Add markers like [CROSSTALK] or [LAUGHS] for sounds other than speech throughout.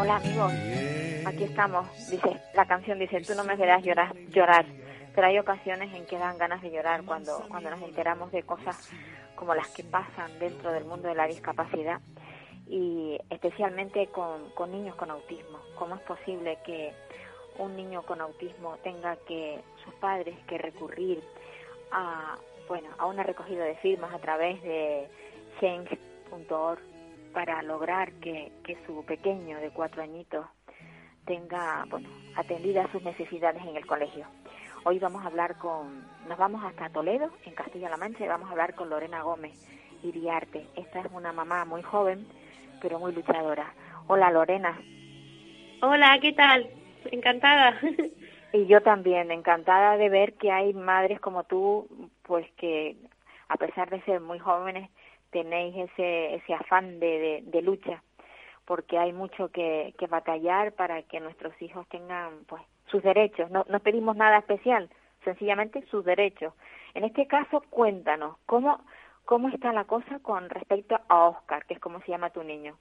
Hola amigos, aquí estamos. Dice, la canción dice, tú no me verás llorar, llorar. Pero hay ocasiones en que dan ganas de llorar cuando, cuando nos enteramos de cosas como las que pasan dentro del mundo de la discapacidad y especialmente con, niños con autismo. ¿Cómo es posible que un niño con autismo tenga que sus padres que recurrir a bueno a una recogida de firmas a través de change.org para lograr que, que su pequeño de cuatro añitos tenga bueno atendidas sus necesidades en el colegio. Hoy vamos a hablar con, nos vamos hasta Toledo, en Castilla-La Mancha, y vamos a hablar con Lorena Gómez Iriarte. Esta es una mamá muy joven, pero muy luchadora. Hola Lorena. Hola, ¿qué tal? Encantada. [LAUGHS] Y yo también, encantada de ver que hay madres como tú, pues que a pesar de ser muy jóvenes, tenéis ese, ese afán de, de, lucha, porque hay mucho que, que batallar para que nuestros hijos tengan pues sus derechos. No, no pedimos nada especial, sencillamente sus derechos. En este caso, cuéntanos, ¿cómo, cómo está la cosa con respecto a Oscar, que es como se llama tu niño?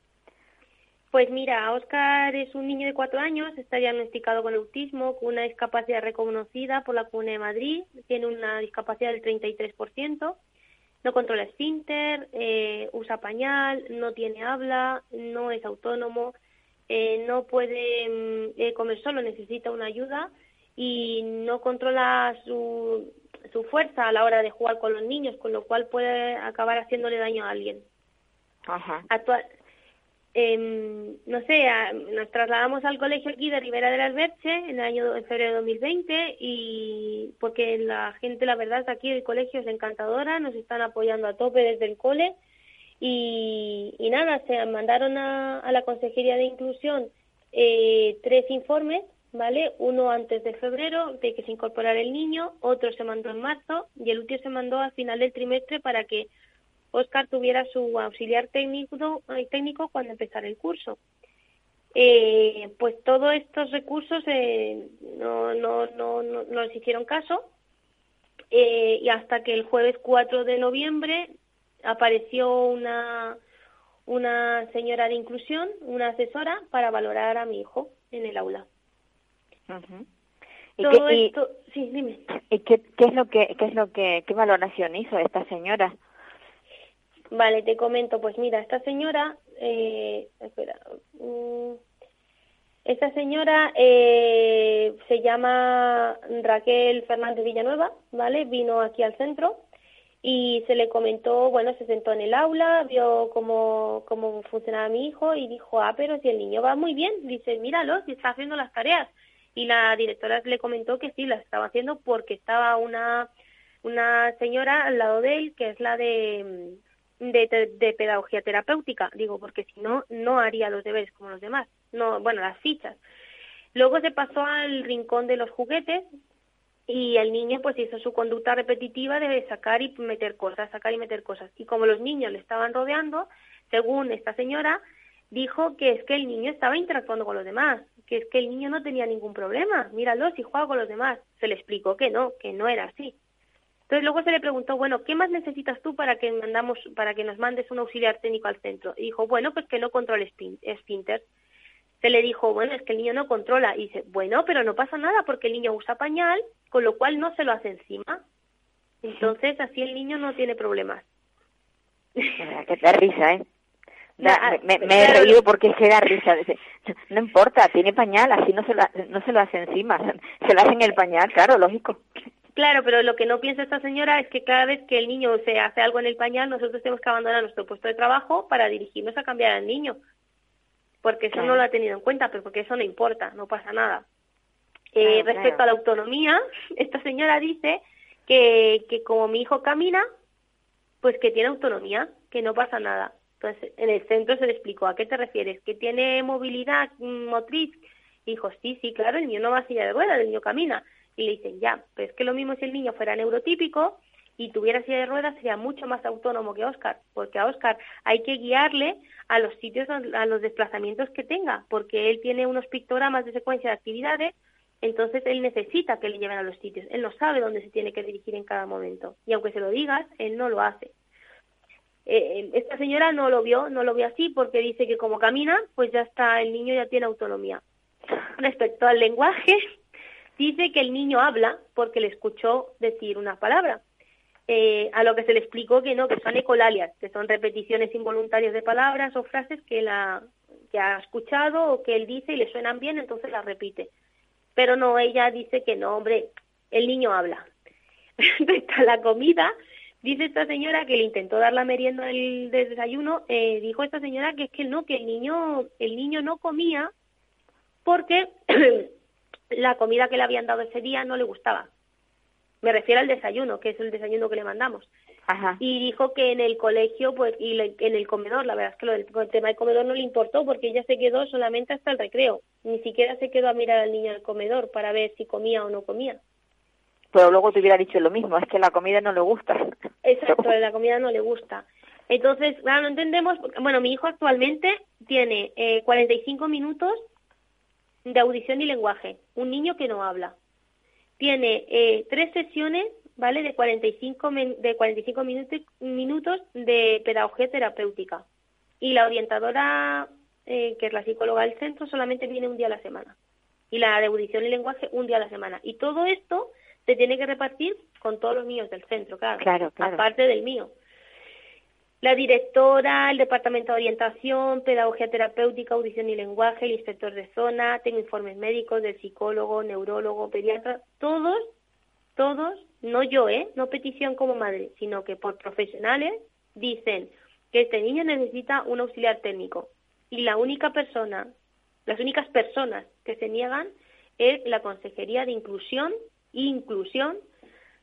Pues mira, Oscar es un niño de cuatro años, está diagnosticado con autismo, con una discapacidad reconocida por la Comuna de Madrid, tiene una discapacidad del 33%, no controla esfínter, eh, usa pañal, no tiene habla, no es autónomo, eh, no puede mm, eh, comer solo, necesita una ayuda y no controla su, su fuerza a la hora de jugar con los niños, con lo cual puede acabar haciéndole daño a alguien. Ajá. Actual, no sé, nos trasladamos al colegio aquí de Ribera del Alberche en el año febrero de 2020 y porque la gente, la verdad, aquí el colegio es encantadora, nos están apoyando a tope desde el cole y, y nada, se mandaron a, a la Consejería de Inclusión eh, tres informes, ¿vale? Uno antes de febrero de que se incorporara el niño, otro se mandó en marzo y el último se mandó al final del trimestre para que Oscar tuviera su auxiliar técnico, eh, técnico cuando empezara el curso. Eh, pues todos estos recursos eh, no, no, no, no, hicieron caso eh, y hasta que el jueves 4 de noviembre apareció una, una señora de inclusión, una asesora, para valorar a mi hijo en el aula. ¿Y, Todo qué, y- esto, sí, dime. y qué, qué es lo que qué es lo que qué valoración hizo esta señora? Vale, te comento, pues mira, esta señora, eh, espera, mm, esta señora eh, se llama Raquel Fernández Villanueva, ¿vale? Vino aquí al centro y se le comentó, bueno, se sentó en el aula, vio cómo, cómo funcionaba mi hijo y dijo, ah, pero si el niño va muy bien, dice, míralo, si está haciendo las tareas. Y la directora le comentó que sí, las estaba haciendo porque estaba una, una señora al lado de él, que es la de, de, de- pedagogía terapéutica, digo, porque si no, no haría los deberes como los demás, no, bueno, las fichas. Luego se pasó al rincón de los juguetes y el niño pues hizo su conducta repetitiva de sacar y meter cosas, sacar y meter cosas. Y como los niños le estaban rodeando, según esta señora, dijo que es que el niño estaba interactuando con los demás, que es que el niño no tenía ningún problema, míralo si juega con los demás. Se le explicó que no, que no era así. Entonces luego se le preguntó, bueno, ¿qué más necesitas tú para que mandamos, para que nos mandes un auxiliar técnico al centro? Y dijo, bueno, pues que no controle esfínter. Se le dijo, bueno, es que el niño no controla. Y dice, bueno, pero no pasa nada porque el niño usa pañal, con lo cual no se lo hace encima. Entonces así el niño no tiene problemas. Verdad que da risa, ¿eh? me, me, he reído porque se da risa. No importa, tiene pañal, así no se, lo, no se lo hace encima, [LAUGHS] se lo hace en el pañal, claro, lógico. Claro, pero lo que no piensa esta señora es que cada vez que el niño se hace algo en el pañal, nosotros tenemos que abandonar nuestro puesto de trabajo para dirigirnos a cambiar al niño. Porque eso no lo ha tenido en cuenta, pero porque eso no importa, no pasa nada. Eh, respecto a la autonomía, [LAUGHS] esta señora dice que, que como mi hijo camina, pues que tiene autonomía, que no pasa nada. Entonces, en el centro se le explicó, ¿a qué te refieres? ¿Que tiene movilidad motriz? dijo, sí, sí, claro, el niño no va a silla de ruedas, el niño camina. Y le dicen, ya, pero es que lo mismo si el niño fuera neurotípico y tuviera silla de ruedas sería mucho más autónomo que Oscar, porque a Oscar hay que guiarle a los sitios, a los desplazamientos que tenga, porque él tiene unos pictogramas de secuencia de actividades, entonces él necesita que le lleven a los sitios, él no sabe dónde se tiene que dirigir en cada momento, y aunque se lo digas, él no lo hace. Eh, esta señora no lo vio, no lo vio así porque dice que como camina, pues ya está, el niño ya tiene autonomía. [LAUGHS] Respecto al lenguaje, dice que el niño habla porque le escuchó decir una palabra. Eh, a lo que se le explicó que no, que son ecolalias, que son repeticiones involuntarias de palabras o frases que, la, que ha escuchado o que él dice y le suenan bien, entonces las repite. Pero no, ella dice que no, hombre, el niño habla. [LAUGHS] Respecto a la comida, dice esta señora que le intentó dar la merienda del, desayuno, eh, dijo esta señora que es que no, que el niño, el niño no comía porque [CLEARS THROAT] la comida que le habían dado ese día no le gustaba. Me refiero al desayuno, que es el desayuno que le mandamos. Ajá. Y dijo que en el colegio, pues, y en el comedor, la verdad es que lo del el tema del comedor no le importó porque ella se quedó solamente hasta el recreo. Ni siquiera se quedó a mirar al niño del comedor para ver si comía o no comía. Pero luego te hubiera dicho lo mismo, es que la comida no le gusta. Exacto, la comida no le gusta. Entonces, claro, no entendemos, bueno, mi hijo actualmente tiene eh, 45 minutos de audición y lenguaje, un niño que no habla. Tiene eh, tres sesiones, ¿vale? De 45, de 45 minutos, minutos de pedagogía terapéutica. Y la orientadora, eh, que es la psicóloga del centro, solamente viene un día a la semana. Y la de audición y lenguaje un día a la semana. Y todo esto se tiene que repartir con todos los niños del centro, claro. Claro, claro. Aparte del mío la directora, el departamento de orientación, pedagogía terapéutica, audición y lenguaje, el inspector de zona, tengo informes médicos del psicólogo, neurólogo, pediatra, todos, todos, no yo, ¿eh? No petición como madre, sino que por profesionales dicen que este niño necesita un auxiliar técnico. Y la única persona, las únicas personas que se niegan es la Consejería de Inclusión, inclusión,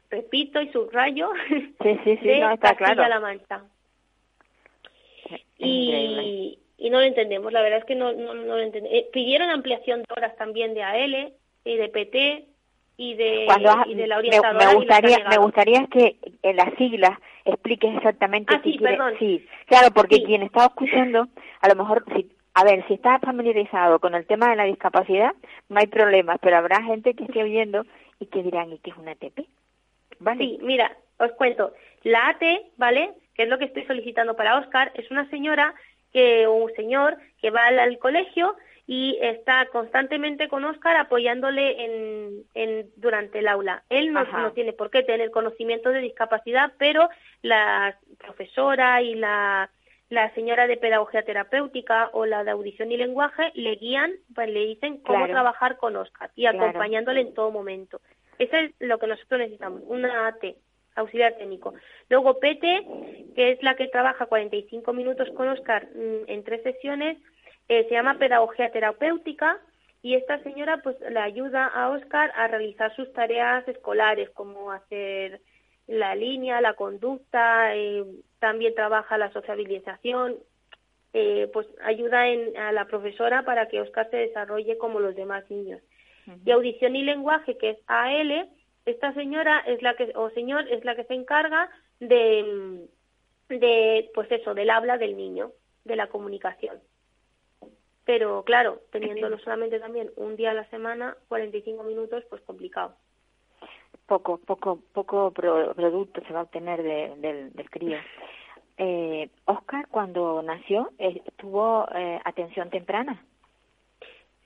repito y subrayo, sí, sí, sí, de no, está La Mancha y, y no lo entendemos, la verdad es que no, no, lo entendemos. Eh, pidieron ampliación de horas también de AL y de PT y de, y de la orientadora. Me, gustaría, me gustaría que en las siglas expliques exactamente ah, sí, Perdón. Sí, claro, porque quien está escuchando, a lo mejor, si, a ver, si está familiarizado con el tema de la discapacidad, no hay problema, pero habrá gente que esté oyendo y que dirán, ¿y qué es una ATP? ¿Vale? Sí, mira, os cuento. La AT, ¿vale? Que es lo que estoy solicitando para Oscar, es una señora que, o un señor que va al, colegio y está constantemente con Oscar apoyándole en, en durante el aula. Él no, no, tiene por qué tener conocimiento de discapacidad, pero la profesora y la, la señora de pedagogía terapéutica o la de audición y lenguaje le guían, pues le dicen cómo trabajar con Oscar y acompañándole en todo momento. Eso es lo que nosotros necesitamos, una AT auxiliar técnico. Luego Pete, que es la que trabaja 45 minutos con Oscar mm, en tres sesiones, eh, se llama pedagogía terapéutica y esta señora pues le ayuda a Oscar a realizar sus tareas escolares como hacer la línea, la conducta, eh, también trabaja la sociabilización, eh, pues ayuda en, a la profesora para que Oscar se desarrolle como los demás niños. Y audición y lenguaje, que es AL, esta señora es la que o señor es la que se encarga de de pues eso del habla del niño de la comunicación. Pero claro teniéndolo solamente también un día a la semana 45 minutos pues complicado. Poco poco poco producto se va a obtener del, del crío. Eh, Oscar cuando nació tuvo eh, atención temprana.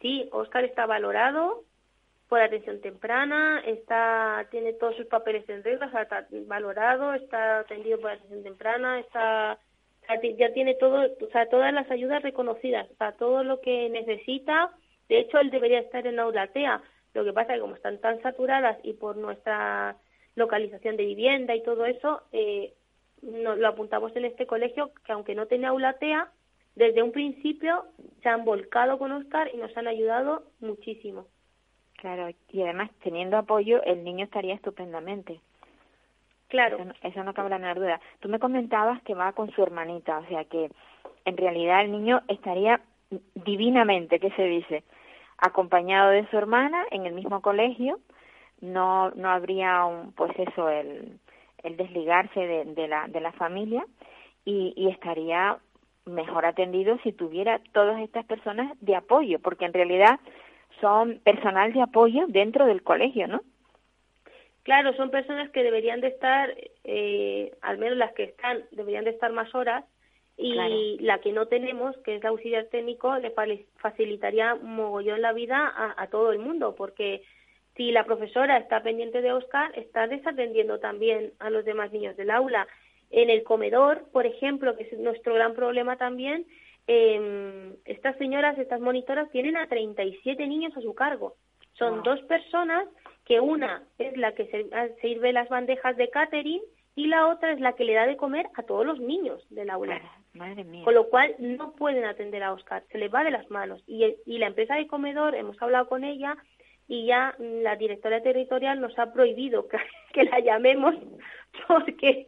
Sí Oscar está valorado por atención temprana, está tiene todos sus papeles en regla, está valorado, está atendido por atención temprana, está ya tiene todo, o sea, todas las ayudas reconocidas, o todo lo que necesita. De hecho, él debería estar en Aulatea. Lo que pasa es que como están tan saturadas y por nuestra localización de vivienda y todo eso, eh, lo apuntamos en este colegio que aunque no tenga Aulatea, desde un principio se han volcado con Oscar y nos han ayudado muchísimo. Claro, y además teniendo apoyo el niño estaría estupendamente. Claro. Eso, no cabe la menor duda. Tú me comentabas que va con su hermanita, o sea que en realidad el niño estaría divinamente, ¿qué se dice? Acompañado de su hermana en el mismo colegio, no no habría un, pues eso el, el desligarse de, de la de la familia y, y estaría mejor atendido si tuviera todas estas personas de apoyo, porque en realidad son personal de apoyo dentro del colegio, ¿no? Claro, son personas que deberían de estar, eh, al menos las que están, deberían de estar más horas y la que no tenemos, que es la auxiliar técnico, le facilitaría mogollón la vida a, a, todo el mundo, porque si la profesora está pendiente de Oscar, está desatendiendo también a los demás niños del aula. En el comedor, por ejemplo, que es nuestro gran problema también, eh, estas señoras, estas monitoras, tienen a 37 niños a su cargo. Son dos personas que una es la que ah, sirve las bandejas de catering y la otra es la que le da de comer a todos los niños del aula. Madre mía. Con lo cual no pueden atender a Oscar, se les va de las manos. Y, y la empresa de comedor, hemos hablado con ella y ya la directora territorial nos ha prohibido [LAUGHS] que, que la llamemos [LAUGHS] porque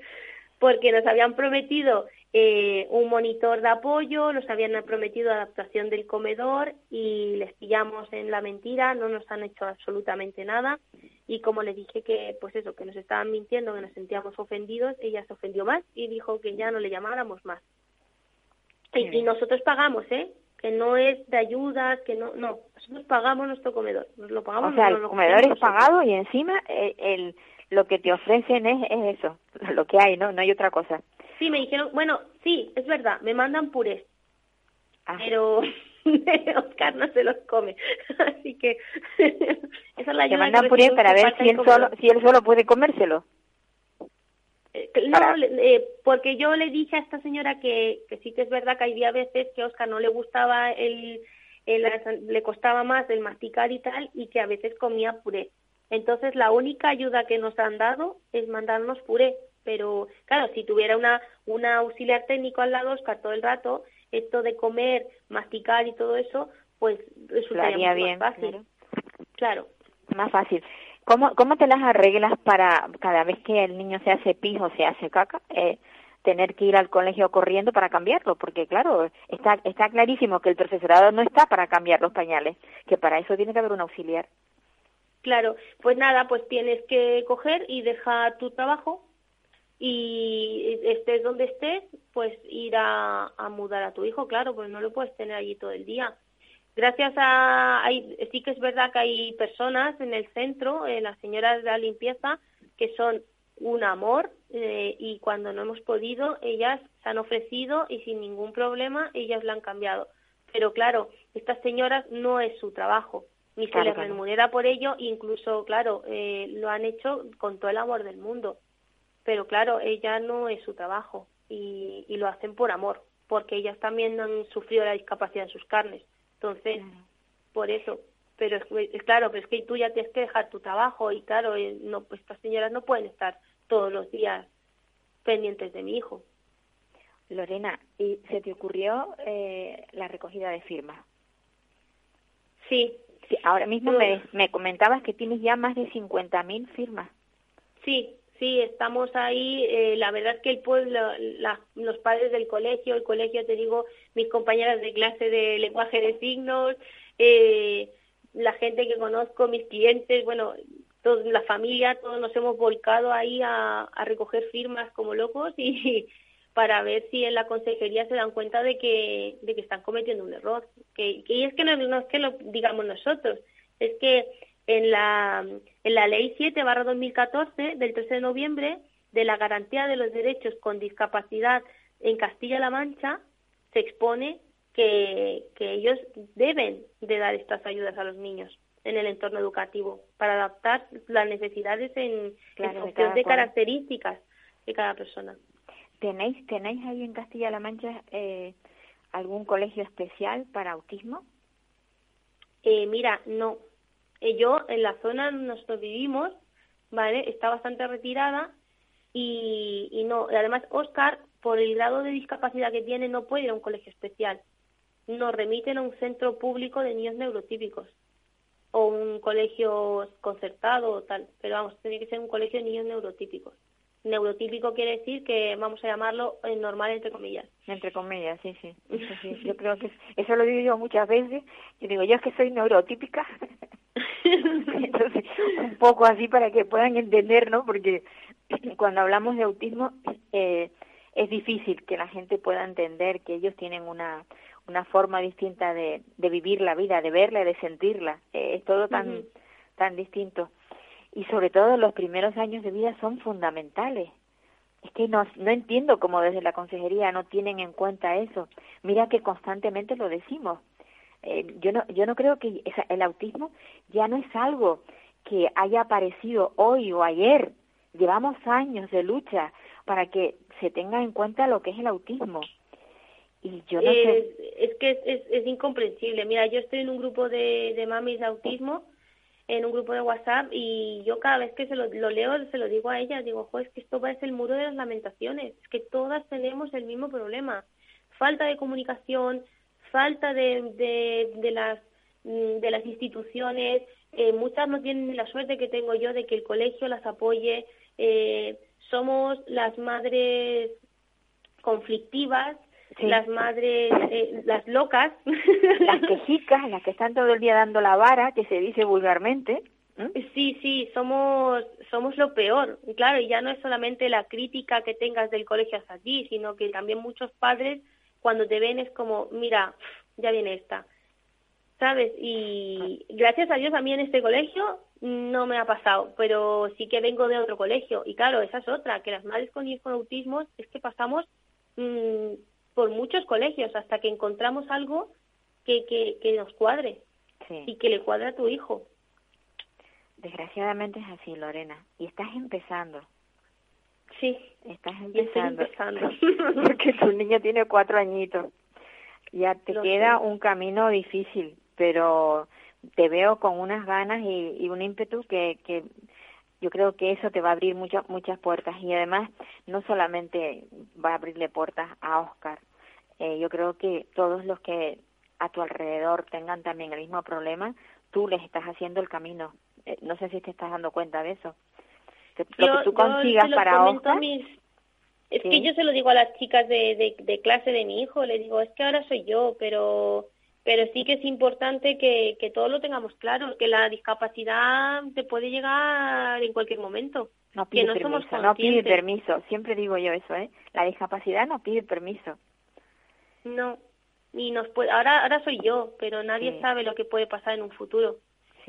porque nos habían prometido eh, un monitor de apoyo, nos habían prometido adaptación del comedor y les pillamos en la mentira, no nos han hecho absolutamente nada y como le dije que pues eso, que nos estaban mintiendo, que nos sentíamos ofendidos, ella se ofendió más y dijo que ya no le llamáramos más. Y, nosotros pagamos, ¿eh? Que no es de ayudas, que no, no, nosotros pagamos nuestro comedor, nos lo pagamos. O sea, el comedor es pagado y encima eh, el lo que te ofrecen es, es eso, [LAUGHS] lo que hay, ¿no? No hay otra cosa. Sí, me dijeron, bueno, sí, es verdad, me mandan purés, ah. pero [LAUGHS] Oscar no se los come, [LAUGHS] así que [LAUGHS] esa es la ayuda. Te mandan purés para ver si él, solo, si él solo puede comérselo. Eh, no, eh, porque yo le dije a esta señora que, que sí que es verdad que había veces que a Oscar no le gustaba el, el, le costaba más el masticar y tal, y que a veces comía puré. Entonces, la única ayuda que nos han dado es mandarnos puré. Pero, claro, si tuviera una, una auxiliar técnico al lado, Oscar, todo el rato, esto de comer, masticar y todo eso, pues resultaría bien, más fácil. Claro. Más fácil. ¿Cómo, ¿Cómo te las arreglas para cada vez que el niño se hace pijo, se hace caca, eh, tener que ir al colegio corriendo para cambiarlo? Porque, claro, está, está clarísimo que el profesorado no está para cambiar los pañales, que para eso tiene que haber un auxiliar. Claro, pues nada, pues tienes que coger y dejar tu trabajo y estés donde estés, pues ir a, mudar a tu hijo, claro, pues no lo puedes tener allí todo el día. Gracias a, hay, sí que es verdad que hay personas en el centro, eh, las señoras de la limpieza, que son un amor eh, y cuando no hemos podido, ellas se han ofrecido y sin ningún problema ellas la han cambiado. Pero claro, estas señoras no es su trabajo ni se les remunera por ello, incluso, claro, eh, lo han hecho con todo el amor del mundo, pero claro, ella no es su trabajo y, y lo hacen por amor, porque ellas también han sufrido la discapacidad en sus carnes, entonces, por eso, pero es, claro, pero es que tú ya tienes que dejar tu trabajo y claro, eh, no, pues estas señoras no pueden estar todos los días pendientes de mi hijo. Lorena, ¿y se te ocurrió eh, la recogida de firmas? Sí, ahora mismo me, me comentabas que tienes ya más de 50.000 firmas. Sí, sí, estamos ahí. Eh, la verdad es que el pueblo, los padres del colegio, el colegio, te digo, mis compañeras de clase de lenguaje de signos, eh, la gente que conozco, mis clientes, bueno, toda la familia, todos nos hemos volcado ahí a, recoger firmas como locos y, [LAUGHS] para ver si en la consejería se dan cuenta de que, de que están cometiendo un error. Y es que no, es que lo digamos nosotros, es que en la, en la ley 7 barra 2014 del 13 de noviembre de la garantía de los derechos con discapacidad en Castilla-La Mancha se expone que, que ellos deben de dar estas ayudas a los niños en el entorno educativo para adaptar las necesidades en, función de características de cada persona. ¿Tenéis, ¿Tenéis ahí en Castilla-La Mancha eh, algún colegio especial para autismo? Eh, mira, no. Yo en la zona donde nosotros vivimos, ¿vale? Está bastante retirada y, y no. Además, Oscar, por el grado de discapacidad que tiene, no puede ir a un colegio especial. Nos remiten a un centro público de niños neurotípicos o un colegio concertado o tal. Pero vamos, tiene que ser un colegio de niños neurotípicos neurotípico quiere decir que vamos a llamarlo eh, normal entre comillas. Entre comillas, sí, sí. [LAUGHS] Eso sí. Yo creo que eso lo digo yo muchas veces. Yo digo, yo es que soy neurotípica. [LAUGHS] [LAUGHS] Entonces, un poco así para que puedan entender, ¿no? Porque [CLEARS THROAT] cuando hablamos de autismo [CLEARS THROAT] eh, es difícil que la gente pueda entender que ellos tienen una una forma distinta de, de vivir la vida, de verla, de sentirla. Eh, es todo tan tan distinto y sobre todo los primeros años de vida son fundamentales. Es que no, no entiendo cómo desde la consejería no tienen en cuenta eso. Mira que constantemente lo decimos. Eh, yo no yo no creo que el autismo ya no es algo que haya aparecido hoy o ayer. Llevamos años de lucha para que se tenga en cuenta lo que es el autismo. Y yo no. Es que es, es, incomprensible. Mira, yo estoy en un grupo de, de mamis de autismo en un grupo de WhatsApp y yo cada vez que se lo, leo se lo digo a ella, digo, jo, es que esto parece el muro de las lamentaciones, es que todas tenemos el mismo problema, falta de comunicación, falta de, de, las mm, de las instituciones, eh, muchas no tienen la suerte que tengo yo de que el colegio las apoye, eh, somos las madres conflictivas las madres, eh, las locas. [LAUGHS] Las quejicas, las que están todo el día dando la vara, que se dice vulgarmente. Sí, sí, somos, somos lo peor. Claro, y ya no es solamente la crítica que tengas del colegio hasta ti, sino que también muchos padres cuando te ven es como, mira, ya viene esta. ¿Sabes? Y gracias a Dios a mí en este colegio no me ha pasado, pero sí que vengo de otro colegio. Y claro, esa es otra, que las madres con hijos con autismo es que pasamos mmm, por muchos colegios hasta que encontramos algo que, que, que nos cuadre y que le cuadre a tu hijo. Desgraciadamente es así, Lorena. Y estás empezando. Sí. Estás empezando. [LAUGHS] porque tu niño tiene cuatro añitos. Ya te queda un camino difícil, pero te veo con unas ganas y, y un ímpetu que, que yo creo que eso te va a abrir muchas muchas puertas y además no solamente va a abrirle puertas a Oscar, eh, yo creo que todos los que a tu alrededor tengan también el mismo problema, tú les estás haciendo el camino. Eh, no sé si te estás dando cuenta de eso. Que lo que tú consigas para Oscar. Es que yo se lo digo a las chicas de, de, de clase de mi hijo, le digo, es que ahora soy yo, pero pero sí que es importante que, que todos lo tengamos claro, que la discapacidad te puede llegar en cualquier momento. No pide que no permiso, somos no pide permiso, siempre digo yo eso, ¿eh? La discapacidad no pide permiso. No, y nos puede, ahora, ahora soy yo, pero nadie sabe lo que puede pasar en un futuro.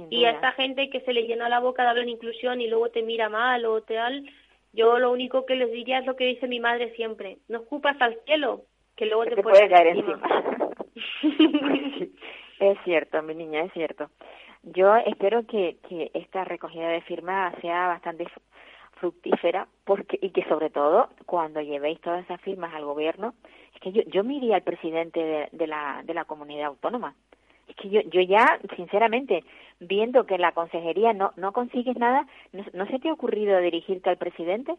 Y a esta gente que se le llena la boca de hablar de inclusión y luego te mira mal o tal, yo lo único que les diría es lo que dice mi madre siempre, no ocupas al cielo, que luego te, puede caer encima. [LAUGHS] es cierto, mi niña, es cierto. Yo espero que, que esta recogida de firmas sea bastante fructífera porque y que sobre todo cuando llevéis todas esas firmas al gobierno es que yo yo me iría al presidente de, la de la comunidad autónoma es que yo yo ya sinceramente viendo que la consejería no no consigues nada no, se te ha ocurrido dirigirte al presidente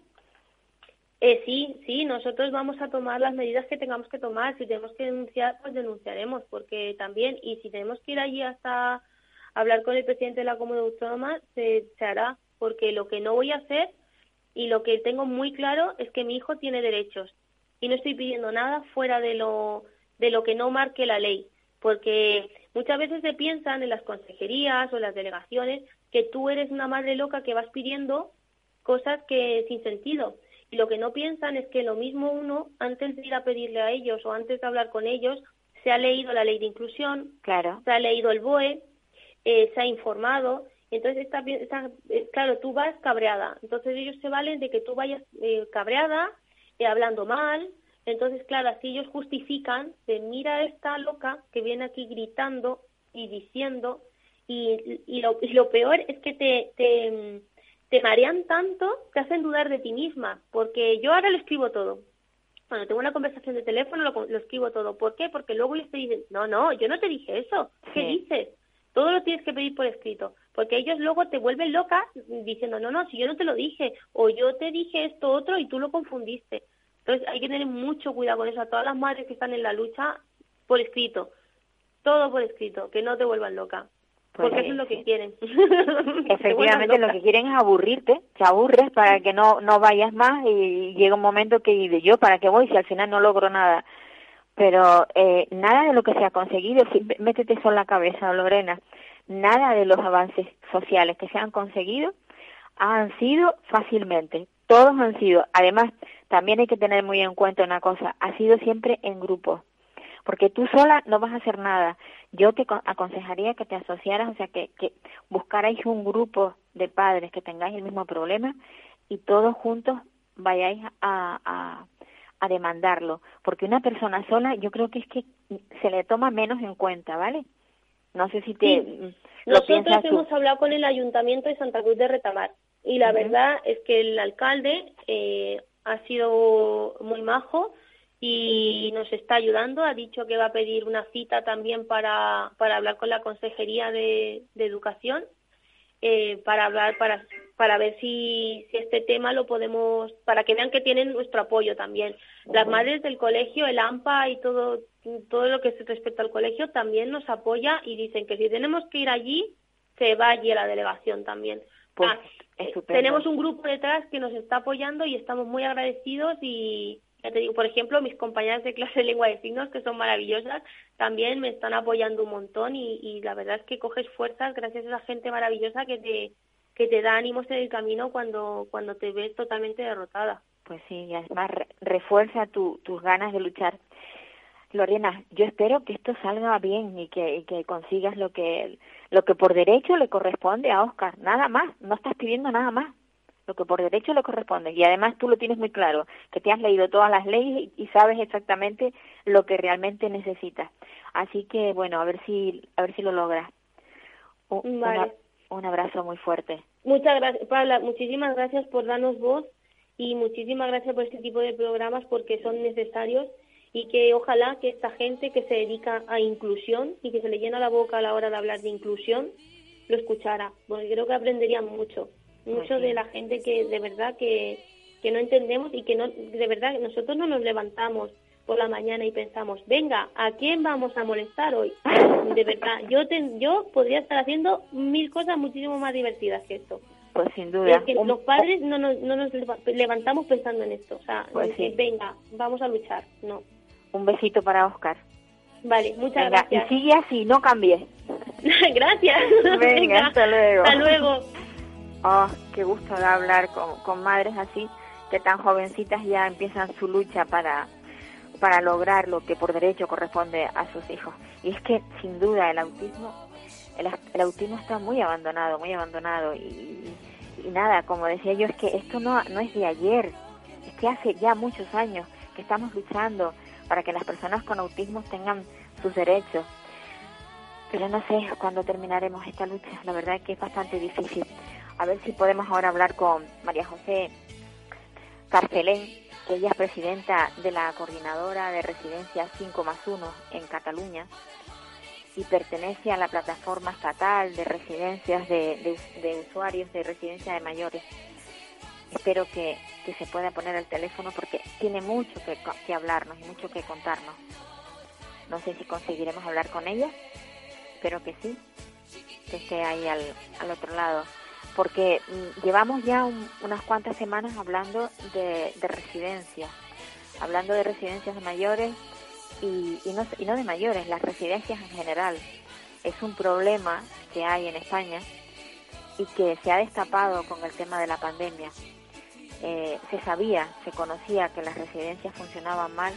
eh, sí, sí, nosotros vamos a tomar las medidas que tengamos que tomar. Si tenemos que denunciar, pues denunciaremos, porque también, y si tenemos que ir allí hasta hablar con el presidente de la comunidad autónoma, se, se hará, porque lo que no voy a hacer y lo que tengo muy claro es que mi hijo tiene derechos y no estoy pidiendo nada fuera de lo, de lo que no marque la ley, porque muchas veces se piensan en las consejerías o en las delegaciones que tú eres una madre loca que vas pidiendo cosas que sin sentido y lo que no piensan es que lo mismo uno, antes de ir a pedirle a ellos o antes de hablar con ellos, se ha leído la ley de inclusión, claro. se ha leído el BOE, eh, se ha informado. Entonces, está, está, eh, claro, tú vas cabreada. Entonces, ellos se valen de que tú vayas eh, cabreada, hablando mal. Entonces, claro, así ellos justifican de mira esta loca que viene aquí gritando y diciendo. Y, y, lo, y lo peor es que te, te, te marean tanto, te hacen dudar de ti misma, porque yo ahora lo escribo todo. cuando tengo una conversación de teléfono lo, lo escribo todo. ¿Por qué? Porque luego ellos te dicen, no, no, yo no te dije eso. ¿Qué Sí. dices? Todo lo tienes que pedir por escrito. Porque ellos luego te vuelven loca diciendo, no, no, si yo no te lo dije. O yo te dije esto otro y tú lo confundiste. Entonces hay que tener mucho cuidado con eso. A todas las madres que están en la lucha, por escrito. Todo por escrito. Que no te vuelvan loca. Pues porque eso es lo que quieren. [LAUGHS] Efectivamente, lo que quieren es aburrirte, te aburres para que no no vayas más y llega un momento que dices, yo para qué voy si al final no logro nada. Pero eh, nada de lo que se ha conseguido, si- métete eso en la cabeza, Lorena, nada de los avances sociales que se han conseguido han sido fácilmente, todos han sido. Además, también hay que tener muy en cuenta una cosa, ha sido siempre en grupo porque tú sola no vas a hacer nada. Yo te co- aconsejaría que te asociaras, o sea, que, que buscarais un grupo de padres que tengáis el mismo problema y todos juntos vayáis a, a, a demandarlo, porque una persona sola yo creo que es que se le toma menos en cuenta, ¿vale? No sé si te Sí. mm, lo Nosotros tú. hemos hablado con el Ayuntamiento de Santa Cruz de Retamar y la verdad es que el alcalde eh, ha sido muy majo y nos está ayudando. Ha dicho que va a pedir una cita también para, para hablar con la Consejería de, de Educación eh, para hablar para para ver si, si este tema lo podemos para que vean que tienen nuestro apoyo también. Las madres del colegio el AMPA y todo todo lo que se respecta al colegio también nos apoya y dicen que si tenemos que ir allí se va allí a la delegación también. Pues, Ah, estupendo. tenemos un grupo detrás que nos está apoyando y estamos muy agradecidos y ya te digo, por ejemplo, mis compañeras de clase de lengua de signos, que son maravillosas, también me están apoyando un montón y, y la verdad es que coges fuerzas gracias a esa gente maravillosa que te que te da ánimos en el camino cuando cuando te ves totalmente derrotada. Pues sí, y además re- refuerza tu, tus ganas de luchar. Lorena, yo espero que esto salga bien y que, y que consigas lo que lo que por derecho le corresponde a Oscar, nada más, no estás pidiendo nada más, lo que por derecho le corresponde y además tú lo tienes muy claro, que te has leído todas las leyes y, y sabes exactamente lo que realmente necesitas. Así que bueno, a ver si a ver si lo logras. Un, Vale. una- un abrazo muy fuerte. Muchas gracias, Paula, muchísimas gracias por darnos voz y muchísimas gracias por este tipo de programas porque son necesarios y que ojalá que esta gente que se dedica a inclusión y que se le llena la boca a la hora de hablar de inclusión lo escuchara, porque creo que aprenderían mucho, mucho de la gente que de verdad que, que no entendemos y que no de verdad nosotros no nos levantamos por la mañana y pensamos, venga, ¿a quién vamos a molestar hoy? [LAUGHS] De verdad, yo te- yo podría estar haciendo mil cosas muchísimo más divertidas que esto. Pues sin duda. es que un- los padres no nos, no nos leva- levantamos pensando en esto. O sea, Pues que, venga, vamos a luchar. No. Un besito para Oscar. Vale, muchas Venga, y gracias. sigue así, no cambies. [LAUGHS] gracias. Venga, hasta luego. Hasta luego. Oh, qué gusto da hablar con, con madres así, que tan jovencitas ya empiezan su lucha para, para lograr lo que por derecho corresponde a sus hijos. Y es que, sin duda, el autismo, el, el autismo está muy abandonado, muy abandonado. Y, y nada, como decía yo, es que esto no, no es de ayer, es que hace ya muchos años que estamos luchando para que las personas con autismo tengan sus derechos. Pero no sé cuándo terminaremos esta lucha, la verdad es que es bastante difícil. A ver si podemos ahora hablar con María José Carcelén, que ella es presidenta de la coordinadora de residencias 5 más 1 en Cataluña y pertenece a la plataforma estatal de residencias de, de- de usuarios de residencia de mayores. Espero que, que se pueda poner el teléfono porque tiene mucho que, que hablarnos y mucho que contarnos. No sé si conseguiremos hablar con ella, espero que sí, que esté ahí al, al otro lado porque mm, llevamos ya un- unas cuantas semanas hablando de, de residencias, hablando de residencias de mayores y, y, no, y no de mayores, las residencias en general. Es un problema que hay en España y que se ha destapado con el tema de la pandemia. Eh, se sabía, se conocía que las residencias funcionaban mal,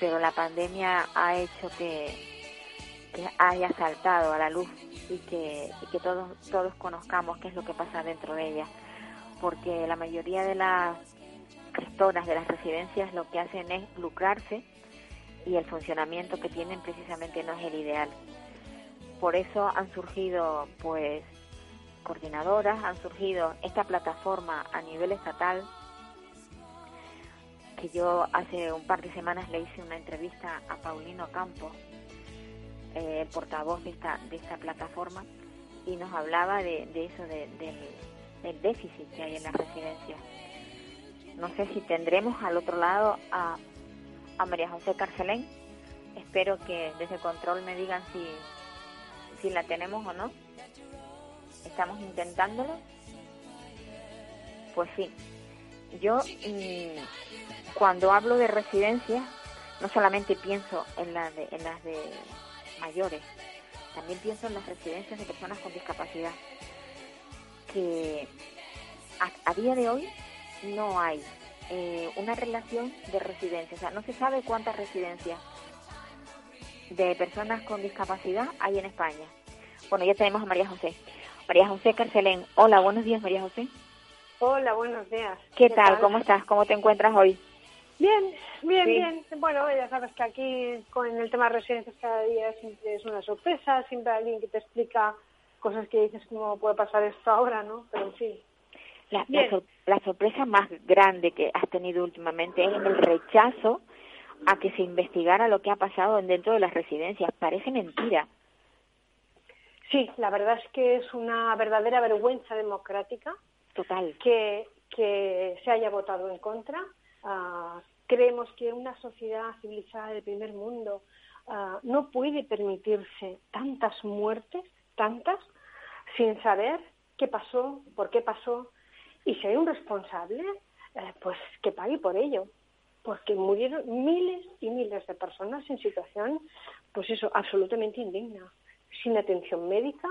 pero la pandemia ha hecho que, haya saltado a la luz y que, que todos, todos conozcamos qué es lo que pasa dentro de ella. Porque la mayoría de las gestoras de las residencias lo que hacen es lucrarse y el funcionamiento que tienen precisamente no es el ideal. Por eso han surgido pues coordinadoras, han surgido esta plataforma a nivel estatal que yo hace un par de semanas le hice una entrevista a Paulino Campos, eh, portavoz de esta, de esta plataforma, y nos hablaba de, eso, de, del, déficit que hay en las residencias. No sé si tendremos al otro lado a, a María José Carcelén. Espero que desde control me digan si, si la tenemos o no. Estamos intentándolo. Pues sí, yo mm, cuando hablo de residencias no solamente pienso en, las de, en las de mayores, también pienso en las residencias de personas con discapacidad, que a, día de hoy no hay eh, una relación de residencia, o sea, no se sabe cuántas residencias de personas con discapacidad hay en España. Bueno, ya tenemos a María José. María José Carcelén. Hola, buenos días, María José. Hola, buenos días. ¿Qué, tal? ¿Cómo estás? ¿Cómo te encuentras hoy? Bien, bien, bien. Bueno, ya sabes que aquí con el tema de residencias cada día siempre es una sorpresa, siempre hay alguien que te explica cosas que dices cómo puede pasar esto ahora, ¿no? Pero en fin. La, la, sorpresa más grande que has tenido últimamente es el rechazo a que se investigara lo que ha pasado dentro de las residencias. Parece mentira. Sí, la verdad es que es una verdadera vergüenza democrática. Total. Que, que se haya votado en contra Ah, creemos que una sociedad civilizada del primer mundo ah, no puede permitirse tantas muertes, tantas, sin saber qué pasó, por qué pasó, y si hay un responsable, eh, pues que pague por ello, porque murieron miles y miles de personas en situación, pues eso, absolutamente indigna, sin atención médica,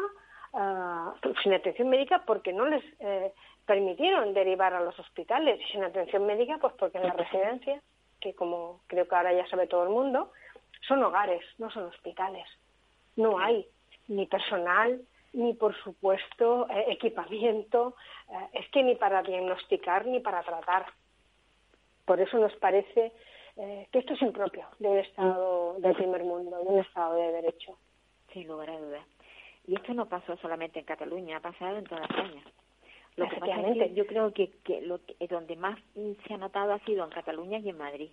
uh, sin atención médica porque no les eh, permitieron derivar a los hospitales sin atención médica, pues porque en las residencias, que como creo que ahora ya sabe todo el mundo, son hogares, no son hospitales. No hay ni personal, ni por supuesto eh, equipamiento, eh, es que ni para diagnosticar ni para tratar. Por eso nos parece eh, que esto es impropio de un Estado del primer mundo, de un Estado de derecho. Sin lugar a dudas. Y esto no pasó solamente en Cataluña, ha pasado en toda España. Lo que pasa es que yo creo que, que, lo donde más se ha notado ha sido en Cataluña y en Madrid.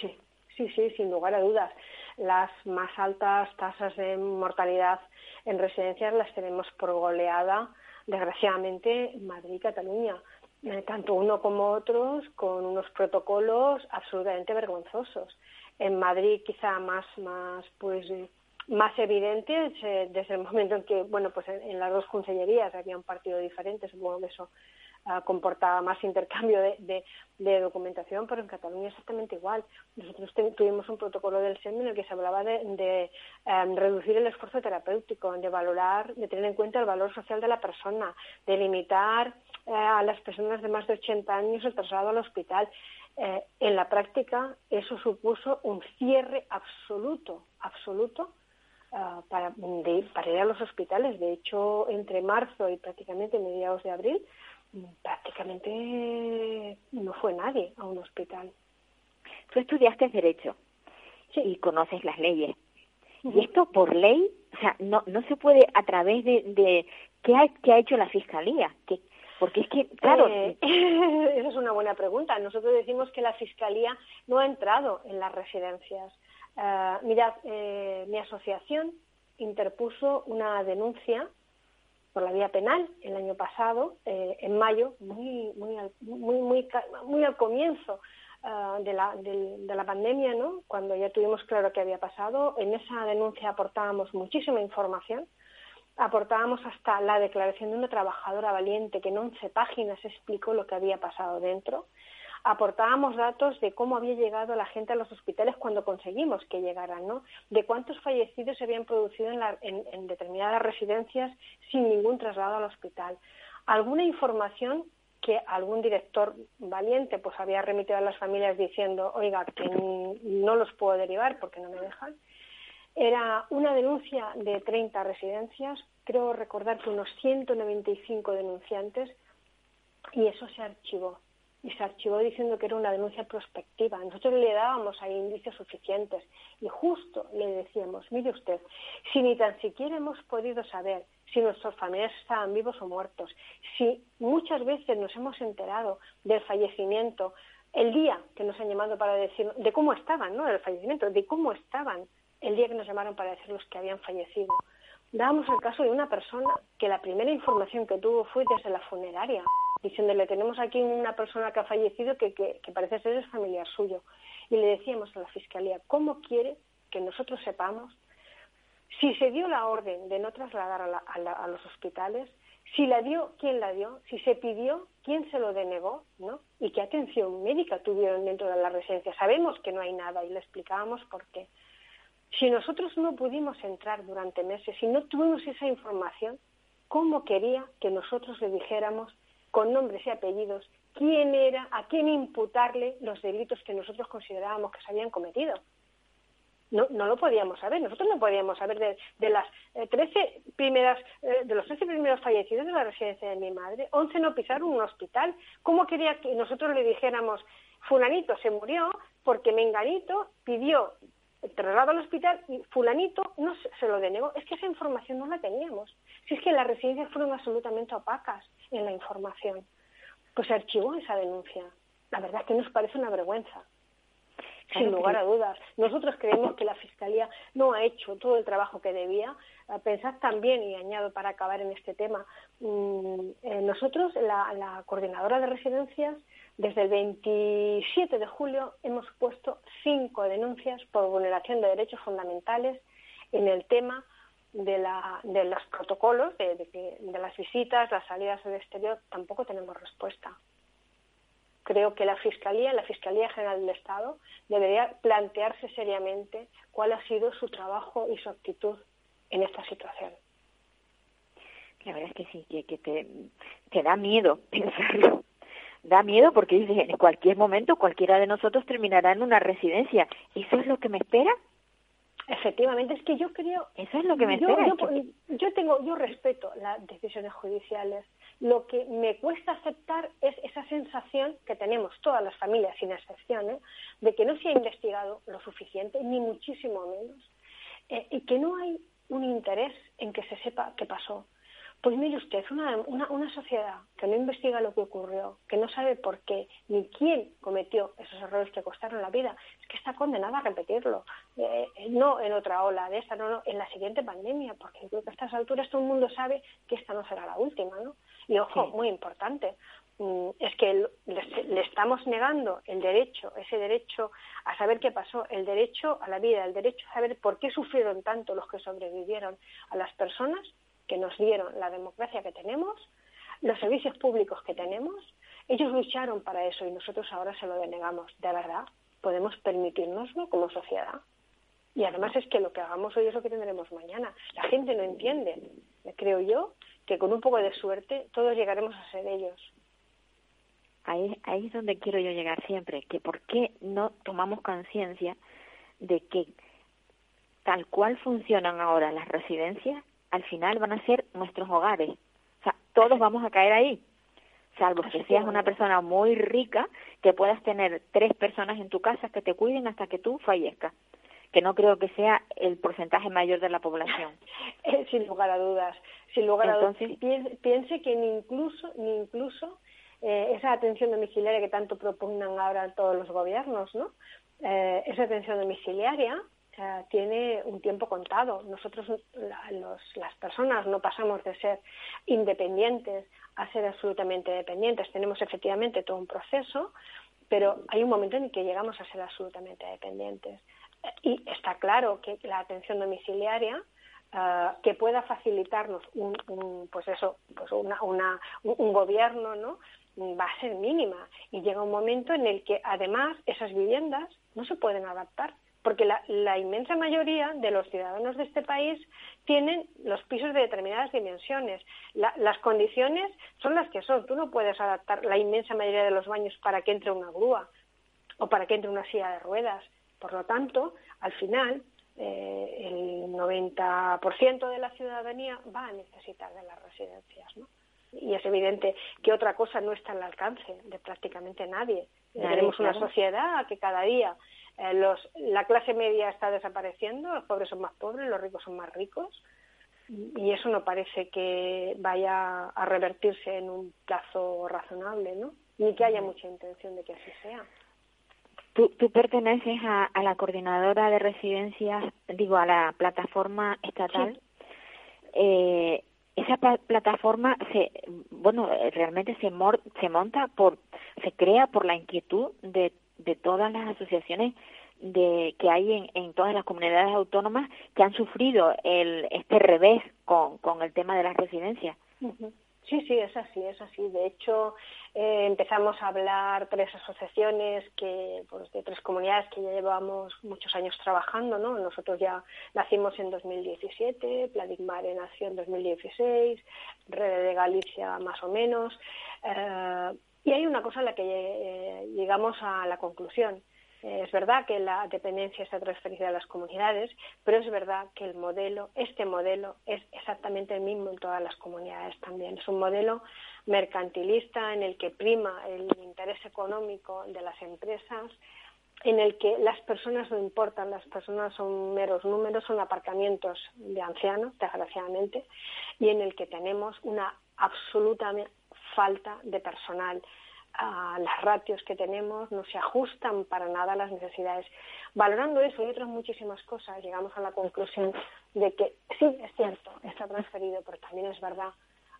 Sí, sí, sí, sin lugar a dudas. Las más altas tasas de mortalidad en residencias las tenemos por goleada, desgraciadamente, en Madrid y Cataluña. Eh, tanto uno como otros con unos protocolos absolutamente vergonzosos. En Madrid quizá más, más pues más evidentes eh, desde el momento en que, bueno, pues en, las dos consellerías había un partido diferente, supongo que eso ah, comportaba más intercambio de, de, documentación, pero en Cataluña exactamente igual. Nosotros tuvimos un protocolo del SEM en el que se hablaba de, de em, reducir el esfuerzo terapéutico, de valorar, de tener en cuenta el valor social de la persona, de limitar eh, a las personas de más de 80 años el traslado al hospital. Eh, en la práctica, eso supuso un cierre absoluto, absoluto Ah, para, para ir a los hospitales. De hecho, entre marzo y prácticamente mediados de abril, prácticamente no fue nadie a un hospital. Tú estudiaste Derecho y conoces las leyes. Y esto por ley, o sea, no, no se puede a través de, de ¿qué, ha, qué ha hecho la Fiscalía? que porque es que, claro... Eh, [LAUGHS] esa es una buena pregunta. Nosotros decimos que la Fiscalía no ha entrado en las residencias. Uh, mirad, eh, mi asociación interpuso una denuncia por la vía penal el año pasado, eh, en mayo, muy, muy, muy, muy, muy al comienzo uh, de, la, de, la pandemia, ¿no? cuando ya tuvimos claro qué había pasado. En esa denuncia aportábamos muchísima información, aportábamos hasta la declaración de una trabajadora valiente que en 11 páginas explicó lo que había pasado dentro aportábamos datos de cómo había llegado la gente a los hospitales cuando conseguimos que llegaran, ¿no? De cuántos fallecidos se habían producido en, determinadas residencias sin ningún traslado al hospital. Alguna información que algún director valiente pues había remitido a las familias diciendo, oiga, que no los puedo derivar porque no me dejan. Era una denuncia de 30 residencias, creo recordar que unos 195 denunciantes, y eso se archivó y se archivó diciendo que era una denuncia prospectiva. Nosotros le dábamos ahí indicios suficientes y justo le decíamos, mire usted, si ni tan siquiera hemos podido saber si nuestros familiares estaban vivos o muertos, si muchas veces nos hemos enterado del fallecimiento el día que nos han llamado para decir de cómo estaban, no del fallecimiento, de cómo estaban el día que nos llamaron para decirnos que habían fallecido. Dábamos el caso de una persona que la primera información que tuvo fue desde la funeraria, diciéndole tenemos aquí una persona que ha fallecido que, que, parece ser es familiar suyo. Y le decíamos a la fiscalía, ¿cómo quiere que nosotros sepamos si se dio la orden de no trasladar a, los hospitales, si la dio, quién la dio, si se pidió, quién se lo denegó, ¿no? Y qué atención médica tuvieron dentro de la residencia. Sabemos que no hay nada y le explicábamos por qué. Si nosotros no pudimos entrar durante meses, si no tuvimos esa información, ¿cómo quería que nosotros le dijéramos con nombres y apellidos quién era, a quién imputarle los delitos que nosotros considerábamos que se habían cometido? no, lo podíamos saber. Nosotros no podíamos saber de, las eh, primeras, eh, de los 13 primeros fallecidos de la residencia de mi madre, 11 no pisaron un hospital. ¿Cómo quería que nosotros le dijéramos, fulanito se murió porque menganito pidió traslado al hospital y fulanito no se, lo denegó? Es que esa información no la teníamos. Si es que las residencias fueron absolutamente opacas en la información. Pues se archivó esa denuncia. La verdad es que nos parece una vergüenza sin lugar a dudas. Nosotros creemos que la Fiscalía no ha hecho todo el trabajo que debía. Eh, pensad también, y añado para acabar en este tema, mm, eh, nosotros, la, la coordinadora de residencias, desde el 27 de julio hemos puesto cinco denuncias por vulneración de derechos fundamentales en el tema de, de los protocolos, de, de las visitas, las salidas al exterior, tampoco tenemos respuesta creo que la Fiscalía, la Fiscalía General del Estado, debería plantearse seriamente cuál ha sido su trabajo y su actitud en esta situación. La verdad es que sí, que, te da miedo [LAUGHS] pensarlo. Da miedo porque en cualquier momento cualquiera de nosotros terminará en una residencia. ¿Eso es lo que me espera? Efectivamente, es que yo creo... Eso es lo que me espera. yo, tengo, yo respeto las decisiones judiciales, lo que me cuesta aceptar es esa sensación que tenemos todas las familias, sin excepción, ¿eh? de que no se ha investigado lo suficiente, ni muchísimo menos, eh, y que no hay un interés en que se sepa qué pasó. Pues mire usted, una, una, sociedad que no investiga lo que ocurrió, que no sabe por qué, ni quién cometió esos errores que costaron la vida, es que está condenada a repetirlo. Eh, no en otra ola de esta, no, no, en la siguiente pandemia, porque creo que a estas alturas todo el mundo sabe que esta no será la última, ¿no? Y ojo, muy importante, mm, es que le, estamos negando el derecho, ese derecho a saber qué pasó, el derecho a la vida, el derecho a saber por qué sufrieron tanto los que sobrevivieron a las personas que nos dieron la democracia que tenemos, los servicios públicos que tenemos. Ellos lucharon para eso y nosotros ahora se lo denegamos. ¿De verdad? ¿Podemos permitirnoslo como sociedad? Y además es que lo que hagamos hoy es lo que tendremos mañana. La gente no entiende, creo yo, que con un poco de suerte todos llegaremos a ser ellos. Ahí, ahí es donde quiero yo llegar siempre, que por qué no tomamos conciencia de que tal cual funcionan ahora las residencias, al final van a ser nuestros hogares. O sea, todos vamos a caer ahí, salvo que seas una persona muy rica, que puedas tener tres personas en tu casa que te cuiden hasta que tú fallezcas que no creo que sea el porcentaje mayor de la población. [LAUGHS] Eh, sin lugar a dudas, sin lugar a dudas. Piense, que ni incluso, ni incluso eh, esa atención domiciliaria que tanto propugnan ahora todos los gobiernos, ¿no? Eh, esa atención domiciliaria tiene un tiempo contado. Nosotros, las personas, no pasamos de ser independientes a ser absolutamente dependientes. Tenemos efectivamente todo un proceso, pero hay un momento en el que llegamos a ser absolutamente dependientes. Y está claro que la atención domiciliaria ah, que pueda facilitarnos un, pues eso pues una, un gobierno no va a ser mínima y llega un momento en el que además esas viviendas no se pueden adaptar porque la, inmensa mayoría de los ciudadanos de este país tienen los pisos de determinadas dimensiones. las condiciones son las que son. Tú no puedes adaptar la inmensa mayoría de los baños para que entre una grúa o para que entre una silla de ruedas. Por lo tanto, al final, eh, el 90% de la ciudadanía va a necesitar de las residencias, ¿no? Y es evidente que otra cosa no está al alcance de prácticamente nadie. Tenemos una sociedad que cada día eh, los, la clase media está desapareciendo, los pobres son más pobres, los ricos son más ricos. y eso no parece que vaya a revertirse en un plazo razonable, ¿no? Ni que haya mucha intención de que así sea. Tú, tú perteneces a, a, la coordinadora de residencias, digo, a la plataforma estatal. Eh, esa plataforma se, bueno, realmente se, mor se monta por, se crea por la inquietud de, de todas las asociaciones de que hay en, en todas las comunidades autónomas que han sufrido el, este revés con, el tema de las residencias. Sí, sí, es así, es así. De hecho, eh, empezamos a hablar tres asociaciones que, pues, de tres comunidades que ya llevamos muchos años trabajando, ¿no? Nosotros ya nacimos en 2017, Pladigmare nació en 2016, Red de Galicia más o menos. Eh, y hay una cosa en la que eh, llegamos a la conclusión eh, es verdad que la dependencia está transferida a las comunidades, pero es verdad que el modelo, este modelo, es exactamente el mismo en todas las comunidades también. Es un modelo mercantilista en el que prima el interés económico de las empresas, en el que las personas no importan, las personas son meros números, son aparcamientos de ancianos, desgraciadamente, y en el que tenemos una absoluta falta de personal a las ratios que tenemos, no se ajustan para nada a las necesidades. Valorando eso y otras muchísimas cosas, llegamos a la conclusión de que sí, es cierto, está transferido, pero también es verdad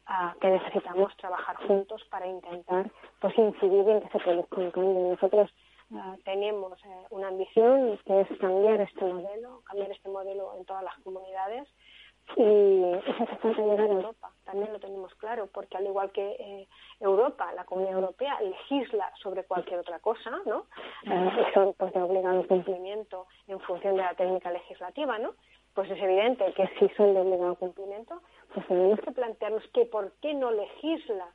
uh, que necesitamos trabajar juntos para intentar pues incidir en que se produzca. Nosotros uh, tenemos eh, una ambición que es cambiar este modelo, cambiar este modelo en todas las comunidades y [LAUGHS] es hace falta llegar a Europa, también lo tenemos claro, porque al igual que eh, Europa, la Comunidad Europea legisla sobre cualquier otra cosa, ¿no? Eh, son pues de obligado cumplimiento en función de la técnica legislativa, ¿no? Pues es evidente que si son de obligado cumplimiento, pues tenemos que plantearnos que por qué no legisla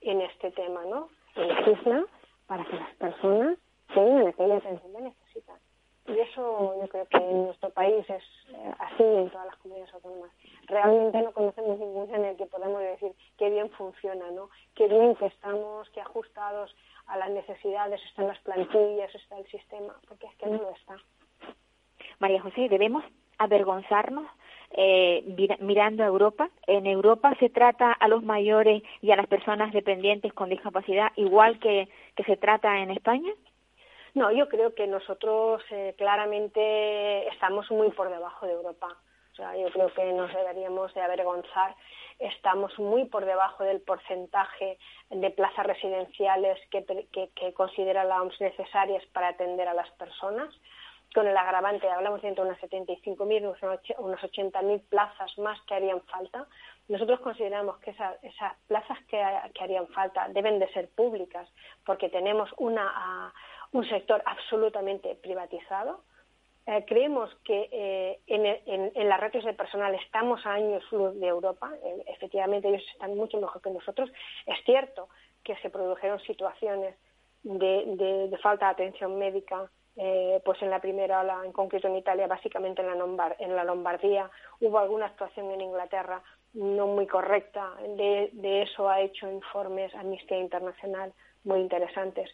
en este tema, ¿no? legisla para que las personas tengan aquella atención que necesitan. Y eso yo creo que en nuestro país es eh, así en todas las comunidades autónomas. Realmente no conocemos ninguna en el que podamos decir qué bien funciona, ¿no? Qué bien que estamos, qué ajustados a las necesidades están las plantillas, está el sistema, porque es que no lo está. María José, debemos avergonzarnos eh, mirando a Europa. En Europa se trata a los mayores y a las personas dependientes con discapacidad igual que, que se trata en España. No, yo creo que nosotros eh, claramente estamos muy por debajo de Europa. O sea, yo creo que nos deberíamos de avergonzar. Estamos muy por debajo del porcentaje de plazas residenciales que, que, considera la OMS necesarias para atender a las personas con el agravante, hablamos de entre unas 75.000 unos 80.000 plazas más que harían falta. Nosotros consideramos que esas plazas que, que, harían falta deben de ser públicas porque tenemos una, un sector absolutamente privatizado. Eh, creemos que eh, en, las ratios de personal estamos a años luz de Europa. Eh, efectivamente, ellos están mucho mejor que nosotros. Es cierto que se produjeron situaciones de, falta de atención médica pues en la primera ola, en concreto en Italia, básicamente en la, Lombard en la Lombardía, hubo alguna actuación en Inglaterra no muy correcta. De, de, eso ha hecho informes Amnistía Internacional muy interesantes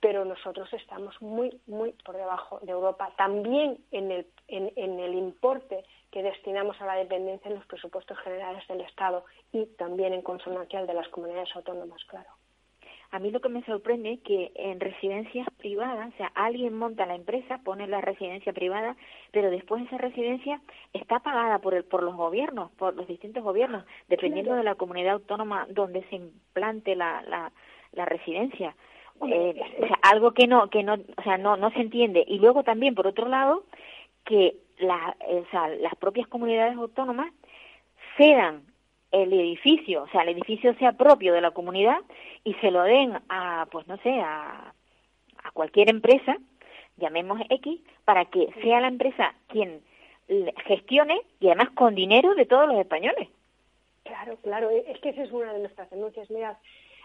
pero nosotros estamos muy, muy por debajo de Europa. También en el, en, en el importe que destinamos a la dependencia en los presupuestos generales del Estado y también en consonancia de las comunidades autónomas, claro. A mí lo que me sorprende es que en residencias privadas, o sea, alguien monta la empresa, pone la residencia privada, pero después esa residencia está pagada por el, por los gobiernos, por los distintos gobiernos, dependiendo de la comunidad autónoma donde se implante la, la, la residencia. Eh, o sea, algo que no que no o sea no no se entiende. Y luego también por otro lado que la, o sea, las propias comunidades autónomas cedan el edificio o sea el edificio sea propio de la comunidad y se lo den a pues no sé a, a cualquier empresa llamemos X para que sea la empresa quien gestione y además con dinero de todos los españoles. Claro claro. Es que esa es una de nuestras denuncias. Mira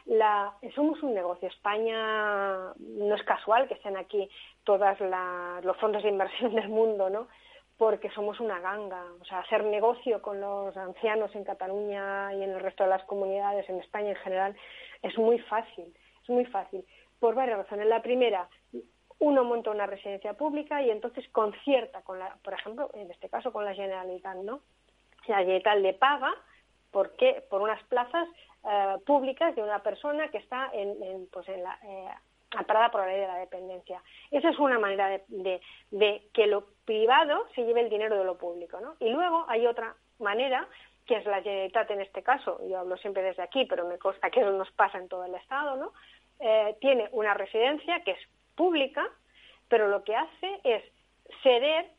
la, somos un negocio. España no es casual que estén aquí todos los fondos de inversión [LAUGHS] del mundo, ¿no? Porque somos una ganga. O sea, hacer negocio con los ancianos en Cataluña y en el resto de las comunidades, en España en general, es muy fácil. Es muy fácil. Por varias razones. La primera, uno monta una residencia pública y entonces concierta con la, por ejemplo, en este caso con la Generalitat, ¿no? la Generalitat le paga porque por unas plazas eh, públicas de una persona que está en, en, pues en la, eh, amparada por la ley de la dependencia. Esa es una manera de, de, de, que lo privado se lleve el dinero de lo público. ¿no? Y luego hay otra manera, que es la Generalitat en este caso, yo hablo siempre desde aquí, pero me consta que eso nos pasa en todo el Estado, ¿no? Eh, tiene una residencia que es pública, pero lo que hace es ceder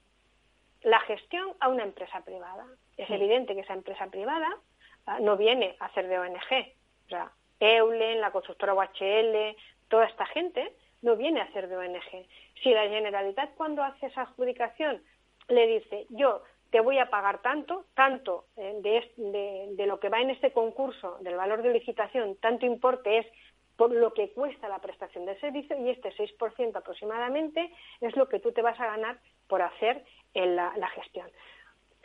la gestión a una empresa privada. Es sí. evidente que esa empresa privada no viene a hacer de ONG. O sea, Eulen, la constructora UHL, toda esta gente no viene a hacer de ONG. Si la Generalitat cuando hace esa adjudicación le dice, yo te voy a pagar tanto, tanto eh, de, de, de, lo que va en este concurso, del valor de licitación, tanto importe es por lo que cuesta la prestación del servicio y este 6% aproximadamente es lo que tú te vas a ganar por hacer en la gestión.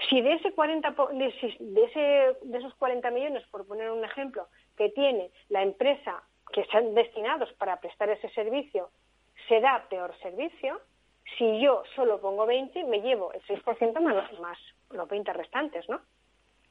Si de ese 40 de, ese, de esos 40 millones, por poner un ejemplo, que tiene la empresa que están destinados para prestar ese servicio, se da peor servicio, si yo solo pongo 20, me llevo el 6% más, más los 20 restantes, ¿no?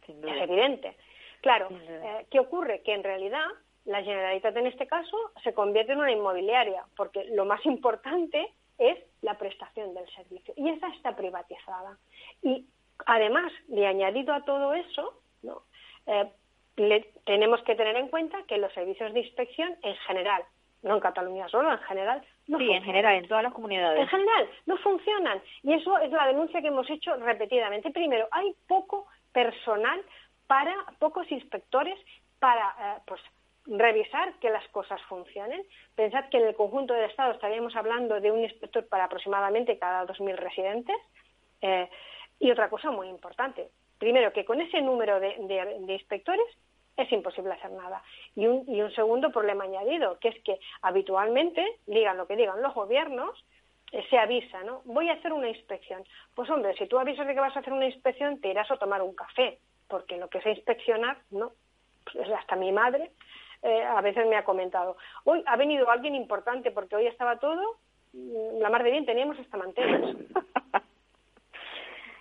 Es evidente. Claro, eh, ¿qué ocurre? Que en realidad la Generalitat en este caso se convierte en una inmobiliaria, porque lo más importante es la prestación del servicio y esa está privatizada. Y además, de añadido a todo eso, ¿no? eh, le, tenemos que tener en cuenta que los servicios de inspección en general, no en Cataluña solo, en general, no sí, funcionan. en general, en todas las comunidades. En general, no funcionan. Y eso es la denuncia que hemos hecho repetidamente. Primero, hay poco personal para, pocos inspectores para, eh, pues, revisar que las cosas funcionen. Pensad que en el conjunto del Estado estaríamos hablando de un inspector para aproximadamente cada 2.000 residentes. Eh, y otra cosa muy importante, primero que con ese número de, de, inspectores es imposible hacer nada. Y un, y un, segundo problema añadido, que es que habitualmente, digan lo que digan los gobiernos, eh, se avisa, ¿no? Voy a hacer una inspección. Pues hombre, si tú avisas de que vas a hacer una inspección, te irás a tomar un café, porque lo que es inspeccionar, no. Pues hasta mi madre eh, a veces me ha comentado, hoy ha venido alguien importante porque hoy estaba todo, mm, la mar de bien, teníamos hasta manteles. [LAUGHS]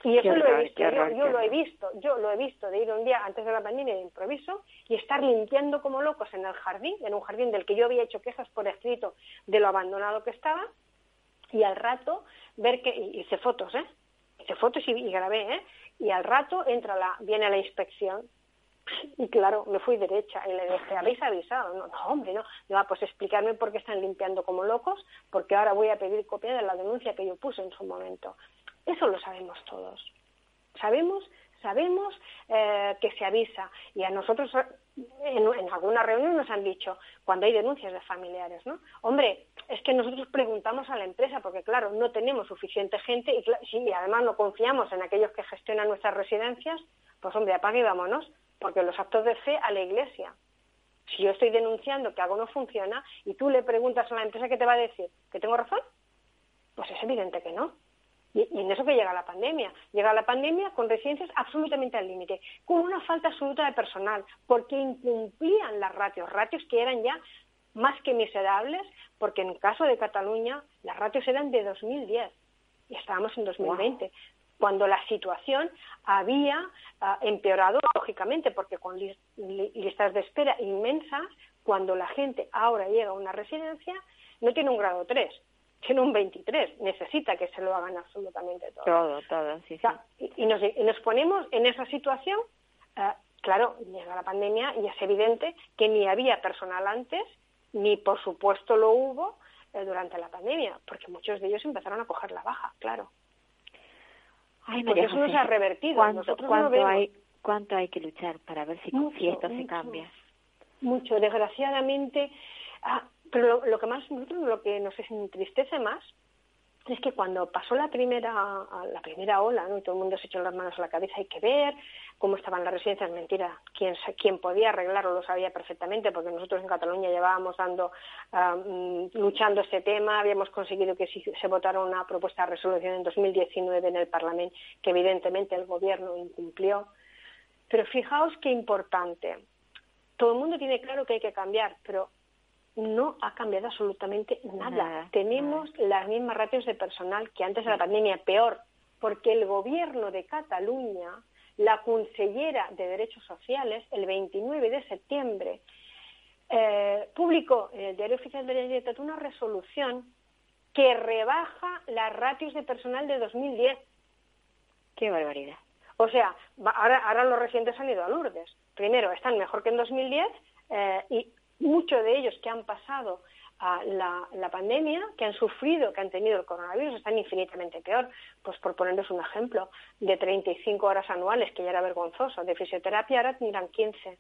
Y eso lo he visto, yo, yo lo he visto, yo lo he visto de ir un día antes de la pandemia de improviso y estar limpiando como locos en el jardín, en un jardín del que yo había hecho quejas por escrito de lo abandonado que estaba, y al rato ver que, y hice fotos, ¿eh? Hice fotos y, y grabé, ¿eh? Y al rato entra la, viene la inspección y claro, me fui derecha y le dije, ¿habéis avisado? No, no, hombre, no. No, pues explicarme por qué están limpiando como locos, porque ahora voy a pedir copia de la denuncia que yo puse en su momento. Eso lo sabemos todos. Sabemos, sabemos eh, que se avisa y a nosotros en, en alguna reunión nos han dicho cuando hay denuncias de familiares, ¿no? Hombre, es que nosotros preguntamos a la empresa porque claro no tenemos suficiente gente y, además no confiamos en aquellos que gestionan nuestras residencias, pues hombre apague y vámonos porque los actos de fe a la iglesia. Si yo estoy denunciando que algo no funciona y tú le preguntas a la empresa qué te va a decir, ¿que tengo razón? Pues es evidente que no. Y, y en eso que llega la pandemia. Llega la pandemia con residencias absolutamente al límite, con una falta absoluta de personal, porque incumplían las ratios, ratios que eran ya más que miserables, porque en el caso de Cataluña las ratios eran de 2010 y estábamos en 2020. Wow cuando la situación había uh, empeorado lógicamente, porque con li listas de espera inmensas, cuando la gente ahora llega a una residencia, no tiene un grado 3, tiene un 23, necesita que se lo hagan absolutamente todo. Todo, todo, sí, o sea, sí. Y, y, nos, y, nos, ponemos en esa situación, uh, claro, llega la pandemia y es evidente que ni había personal antes, ni por supuesto lo hubo eh, durante la pandemia, porque muchos de ellos empezaron a coger la baja, claro. Ay, Porque eso no se ha revertido. ¿Cuánto, Nosotros cuánto, no hay, ¿Cuánto hay que luchar para ver si, mucho, si esto mucho, se cambia? Mucho, desgraciadamente. Ah, pero lo, lo, que más lo que nos entristece más es que cuando pasó la primera la primera ola ¿no? y todo el mundo se echó las manos a la cabeza hay que ver cómo estaban las residencias mentira quien quien podía arreglarlo lo sabía perfectamente porque nosotros en Cataluña llevábamos dando um, luchando este tema habíamos conseguido que se votara una propuesta de resolución en 2019 en el Parlamento que evidentemente el gobierno incumplió pero fijaos qué importante todo el mundo tiene claro que hay que cambiar pero no ha cambiado absolutamente nada. nada Tenemos nada. las mismas ratios de personal que antes de la pandemia, peor, porque el gobierno de Cataluña la consellera de Derechos Sociales, el 29 de septiembre, eh, publicó en el Diario Oficial de la Generalitat una resolución que rebaja las ratios de personal de 2010. Qué barbaridad. O sea, ahora, ahora los residentes han ido a Lourdes. Primero, están mejor que en 2010 eh, y muchos de ellos que han pasado a la, la, pandemia, que han sufrido, que han tenido el coronavirus, están infinitamente peor. Pues por ponerles un ejemplo, de 35 horas anuales, que ya era vergonzoso, de fisioterapia ahora tendrán 15.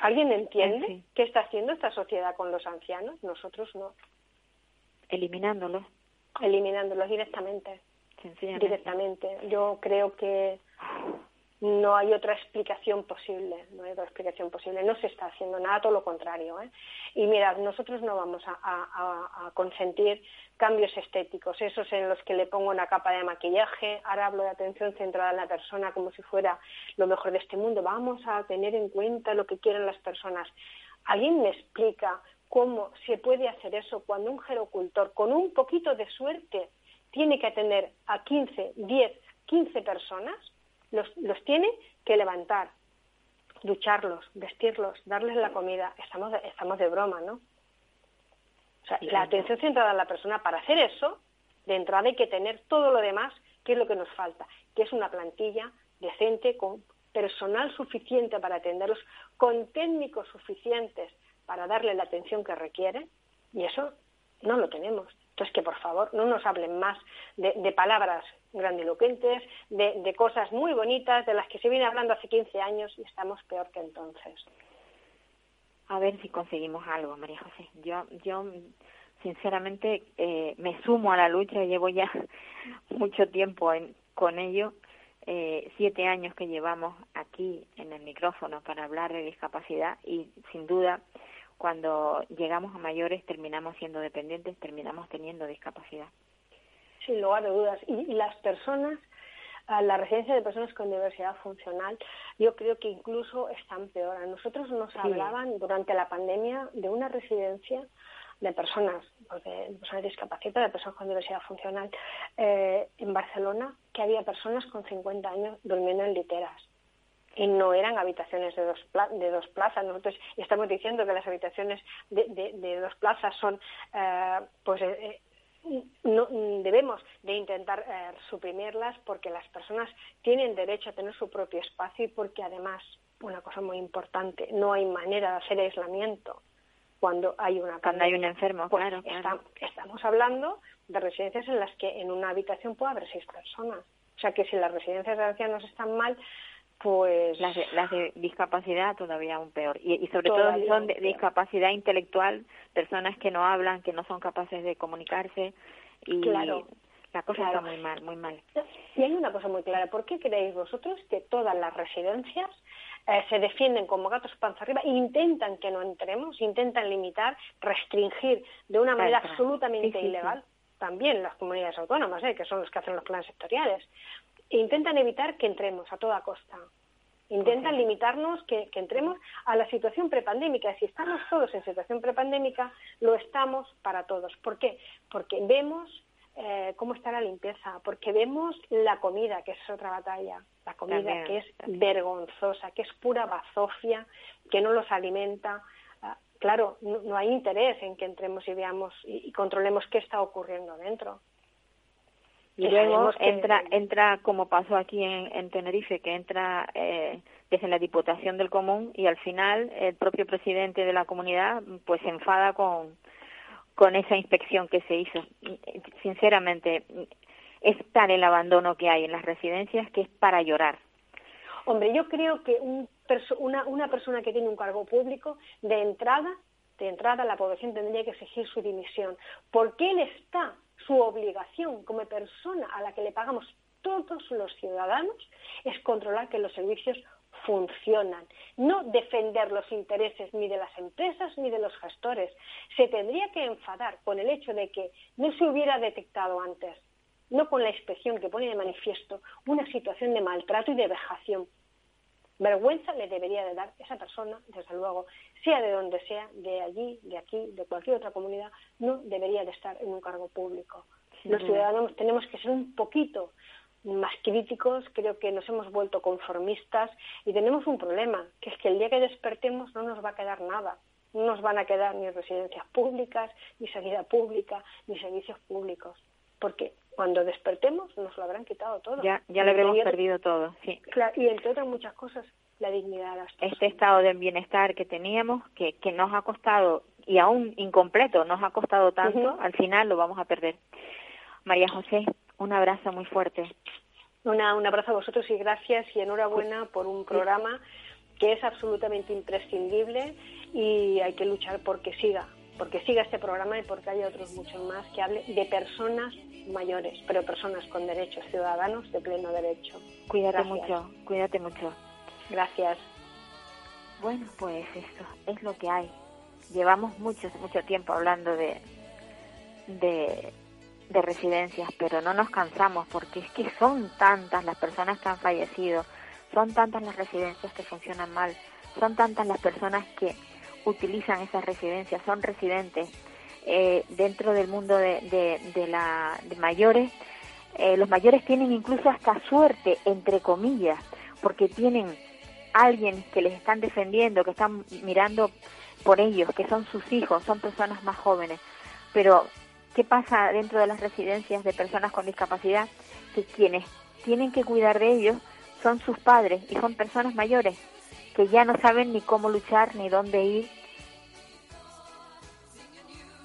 ¿Alguien entiende qué está haciendo esta sociedad con los ancianos? Nosotros no. Eliminándolos. Eliminándolos directamente. Directamente. Yo creo que no hay otra explicación posible, no hay otra explicación posible, no se está haciendo nada, todo lo contrario. ¿eh? Y mirad, nosotros no vamos a, consentir cambios estéticos, esos en los que le pongo una capa de maquillaje, ahora hablo de atención centrada en la persona como si fuera lo mejor de este mundo, vamos a tener en cuenta lo que quieren las personas. ¿Alguien me explica cómo se puede hacer eso cuando un gerocultor, con un poquito de suerte, tiene que atender a 15, 10, 15 personas? Los, los tiene que levantar, ducharlos, vestirlos, darles la comida. Estamos de, estamos de broma, ¿no? O sea, la atención centrada en la persona, para hacer eso, de entrada hay que tener todo lo demás, que es lo que nos falta, que es una plantilla decente, con personal suficiente para atenderlos, con técnicos suficientes para darle la atención que requiere, y eso no lo tenemos. Entonces, que por favor no nos hablen más de, palabras grandilocuentes, de, cosas muy bonitas, de las que se viene hablando hace 15 años y estamos peor que entonces. A ver si conseguimos algo, María José. Yo, yo sinceramente, eh, me sumo a la lucha, llevo ya [LAUGHS] mucho tiempo con ello, eh, siete años que llevamos aquí en el micrófono para hablar de discapacidad y sin duda cuando llegamos a mayores terminamos siendo dependientes, terminamos teniendo discapacidad. Sin lugar de dudas. Y, las personas, la residencia de personas con diversidad funcional, yo creo que incluso están peor. A nosotros nos hablaban durante la pandemia de una residencia de personas, pues de personas discapacitadas, de personas con diversidad funcional, eh, en Barcelona, que había personas con 50 años durmiendo en literas y no eran habitaciones de dos, de dos plazas. Nosotros estamos diciendo que las habitaciones de, de, dos plazas son, eh, pues, eh, eh, no, debemos de intentar suprimirlas porque las personas tienen derecho a tener su propio espacio y porque además, una cosa muy importante, no hay manera de hacer aislamiento cuando hay una cuando hay un enfermo pues claro, estamos hablando de residencias en las que en una habitación puede haber seis personas. O sea que si las residencias de ancianos están mal pues las de, las de discapacidad todavía aún peor. Y, sobre todo si son de, discapacidad intelectual personas que no hablan que no son capaces de comunicarse y claro, la cosa está muy mal muy mal. Y hay una cosa muy clara. ¿por qué creéis vosotros que todas las residencias eh, se defienden como gatos panza arriba e intentan que no entremos intentan limitar restringir de una manera absolutamente ilegal también las comunidades autónomas ¿eh? que son los que hacen los planes sectoriales intentan evitar que entremos a toda costa. Intentan limitarnos que, entremos a la situación prepandémica. Si estamos todos en situación prepandémica, lo estamos para todos. ¿Por qué? Porque vemos eh, cómo está la limpieza, porque vemos la comida, que es otra batalla, la comida que es vergonzosa, que es pura bazofia, que no los alimenta. Ah, claro, no, hay interés en que entremos y veamos y controlemos qué está ocurriendo dentro. Y luego entra, entra como pasó aquí en, Tenerife, que entra eh, desde la Diputación del Común y al final el propio presidente de la comunidad pues se enfada con, con esa inspección que se hizo. Sinceramente, es tal el abandono que hay en las residencias que es para llorar. Hombre, yo creo que un una, una persona que tiene un cargo público, de entrada, de entrada la población tendría que exigir su dimisión, porque él está su obligación como persona a la que le pagamos todos los ciudadanos es controlar que los servicios funcionan, no defender los intereses ni de las empresas ni de los gestores. Se tendría que enfadar con el hecho de que no se hubiera detectado antes, no con la inspección que pone de manifiesto una situación de maltrato y de vejación Vergüenza le debería de dar esa persona, desde luego, sea de donde sea, de allí, de aquí, de cualquier otra comunidad, no debería de estar en un cargo público. Los ciudadanos tenemos que ser un poquito más críticos, creo que nos hemos vuelto conformistas y tenemos un problema, que es que el día que despertemos no nos va a quedar nada. No nos van a quedar ni residencias públicas, ni sanidad pública, ni servicios públicos. Porque cuando despertemos nos lo habrán quitado todo. Ya, ya lo habremos perdido todo, sí. y entre otras muchas cosas, la dignidad de las Este estado de bienestar que teníamos, que, que nos ha costado, y aún incompleto, nos ha costado tanto, al final lo vamos a perder. María José, un abrazo muy fuerte. Una, un abrazo a vosotros y gracias y enhorabuena por un programa que es absolutamente imprescindible y hay que luchar porque siga, porque siga este programa y porque haya otros muchos más que hable de personas mayores, pero personas con derechos ciudadanos de pleno derecho. Cuídate mucho, cuídate mucho. Gracias. Bueno, pues esto es lo que hay. Llevamos mucho, mucho tiempo hablando de, de, de residencias, pero no nos cansamos porque es que son tantas las personas que han fallecido, son tantas las residencias que funcionan mal, son tantas las personas que utilizan esas residencias, son residentes eh, dentro del mundo de, de, la, de mayores. Eh, los mayores tienen incluso hasta suerte, entre comillas, porque tienen alguien que les están defendiendo, que están mirando por ellos, que son sus hijos, son personas más jóvenes. Pero, ¿qué pasa dentro de las residencias de personas con discapacidad? Que quienes tienen que cuidar de ellos son sus padres y son personas mayores que ya no saben ni cómo luchar ni dónde ir.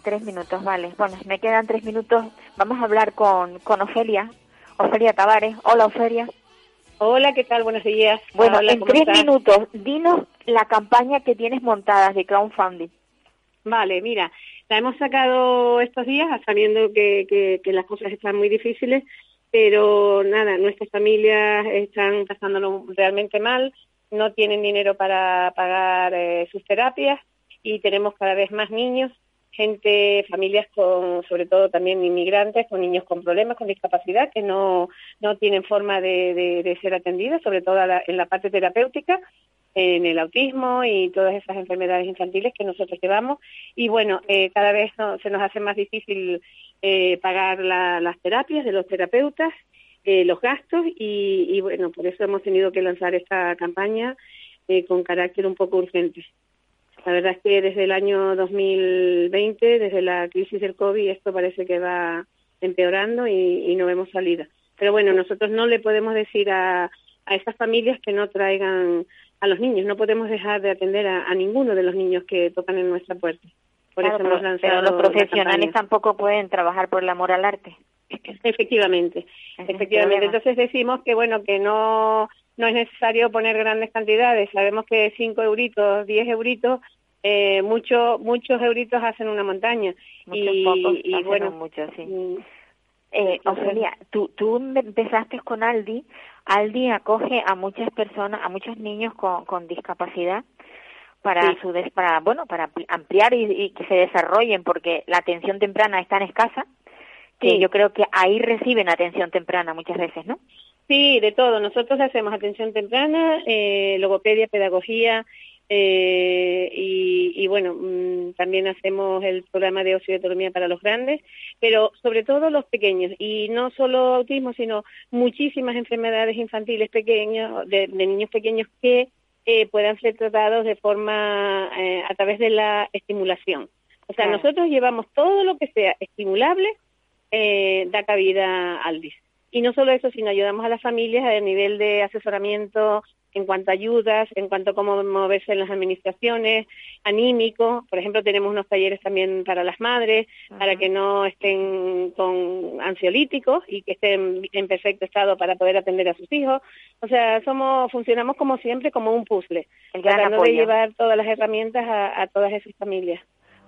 Tres minutos, vale. Bueno, me quedan tres minutos. Vamos a hablar con, con Ofelia, Ofelia Tavares. Hola, Ofelia. Hola, ¿qué tal? Buenos días. Bueno, en tres minutos, dinos la campaña que tienes montada de crowdfunding. Vale, mira, la hemos sacado estos días sabiendo que, que, las cosas están muy difíciles, pero nada, nuestras familias están pasándolo realmente mal, no tienen dinero para pagar eh, sus terapias y tenemos cada vez más niños gente, familias con, sobre todo también inmigrantes, con niños con problemas, con discapacidad, que no, no tienen forma de, de, ser atendidas, sobre todo en la parte terapéutica, en el autismo y todas esas enfermedades infantiles que nosotros llevamos. Y bueno, eh, cada vez se nos hace más difícil eh, pagar las terapias de los terapeutas, eh, los gastos, y, y, bueno, por eso hemos tenido que lanzar esta campaña con carácter un poco urgente. La verdad es que desde el año 2020, desde la crisis del COVID, esto parece que va empeorando y, no vemos salida. Pero bueno, nosotros no le podemos decir a, a estas familias que no traigan a los niños. No podemos dejar de atender a, ninguno de los niños que tocan en nuestra puerta. Por eso hemos lanzado pero los profesionales tampoco pueden trabajar por el amor al arte. Efectivamente, efectivamente. Entonces decimos que bueno que no no es necesario poner grandes cantidades. Sabemos que cinco euritos, diez euritos eh, mucho, muchos euritos hacen una montaña. Muchos y, pocos y bueno, mucho, sí. Mm, eh, Ofelia, tú, tú empezaste con Aldi. Aldi acoge a muchas personas, a muchos niños con, con discapacidad para su para bueno para ampliar y, que se desarrollen porque la atención temprana es tan escasa que yo creo que ahí reciben atención temprana muchas veces, ¿no? Sí, de todo. Nosotros hacemos atención temprana, eh, logopedia, pedagogía, eh, y, bueno, mm, también hacemos el programa de ocio y autonomía para los grandes, pero sobre todo los pequeños, y no solo autismo, sino muchísimas enfermedades infantiles pequeñas, de, niños pequeños que eh, puedan ser tratados de forma eh, a través de la estimulación. O sea, nosotros llevamos todo lo que sea estimulable, eh, da cabida al DIS. Y no solo eso, sino ayudamos a las familias a nivel de asesoramiento en cuanto a ayudas, en cuanto a cómo moverse en las administraciones, anímico. Por ejemplo, tenemos unos talleres también para las madres, para que no estén con ansiolíticos y que estén en perfecto estado para poder atender a sus hijos. O sea, somos funcionamos como siempre como un puzzle, tratando de llevar todas las herramientas a, todas esas familias.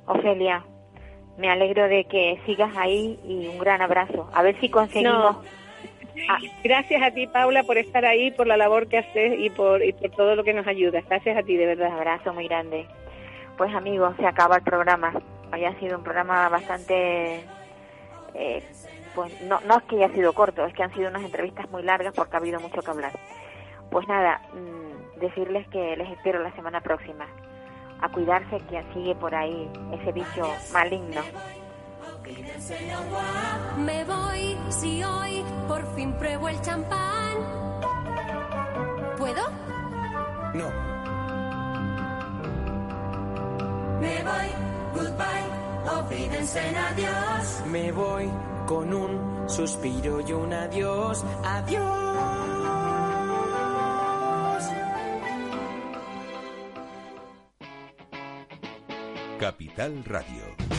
Ofelia, me alegro de que sigas ahí y un gran abrazo. A ver si conseguimos... Ah, gracias a ti, Paula, por estar ahí, por la labor que haces y por, y por todo lo que nos ayuda. Gracias a ti, de verdad. Un abrazo muy grande. Pues amigos, se acaba el programa. Hoy ha sido un programa bastante... Eh, pues no, no es que haya sido corto, es que han sido unas entrevistas muy largas porque ha habido mucho que hablar. Pues nada, mm, decirles que les espero la semana próxima. A cuidarse que sigue por ahí ese bicho maligno Me voy si hoy por fin pruebo el champán. ¿Puedo? No. Me voy, goodbye, olvídense en adiós. Me voy con un suspiro y un adiós. Adiós. Capital Radio.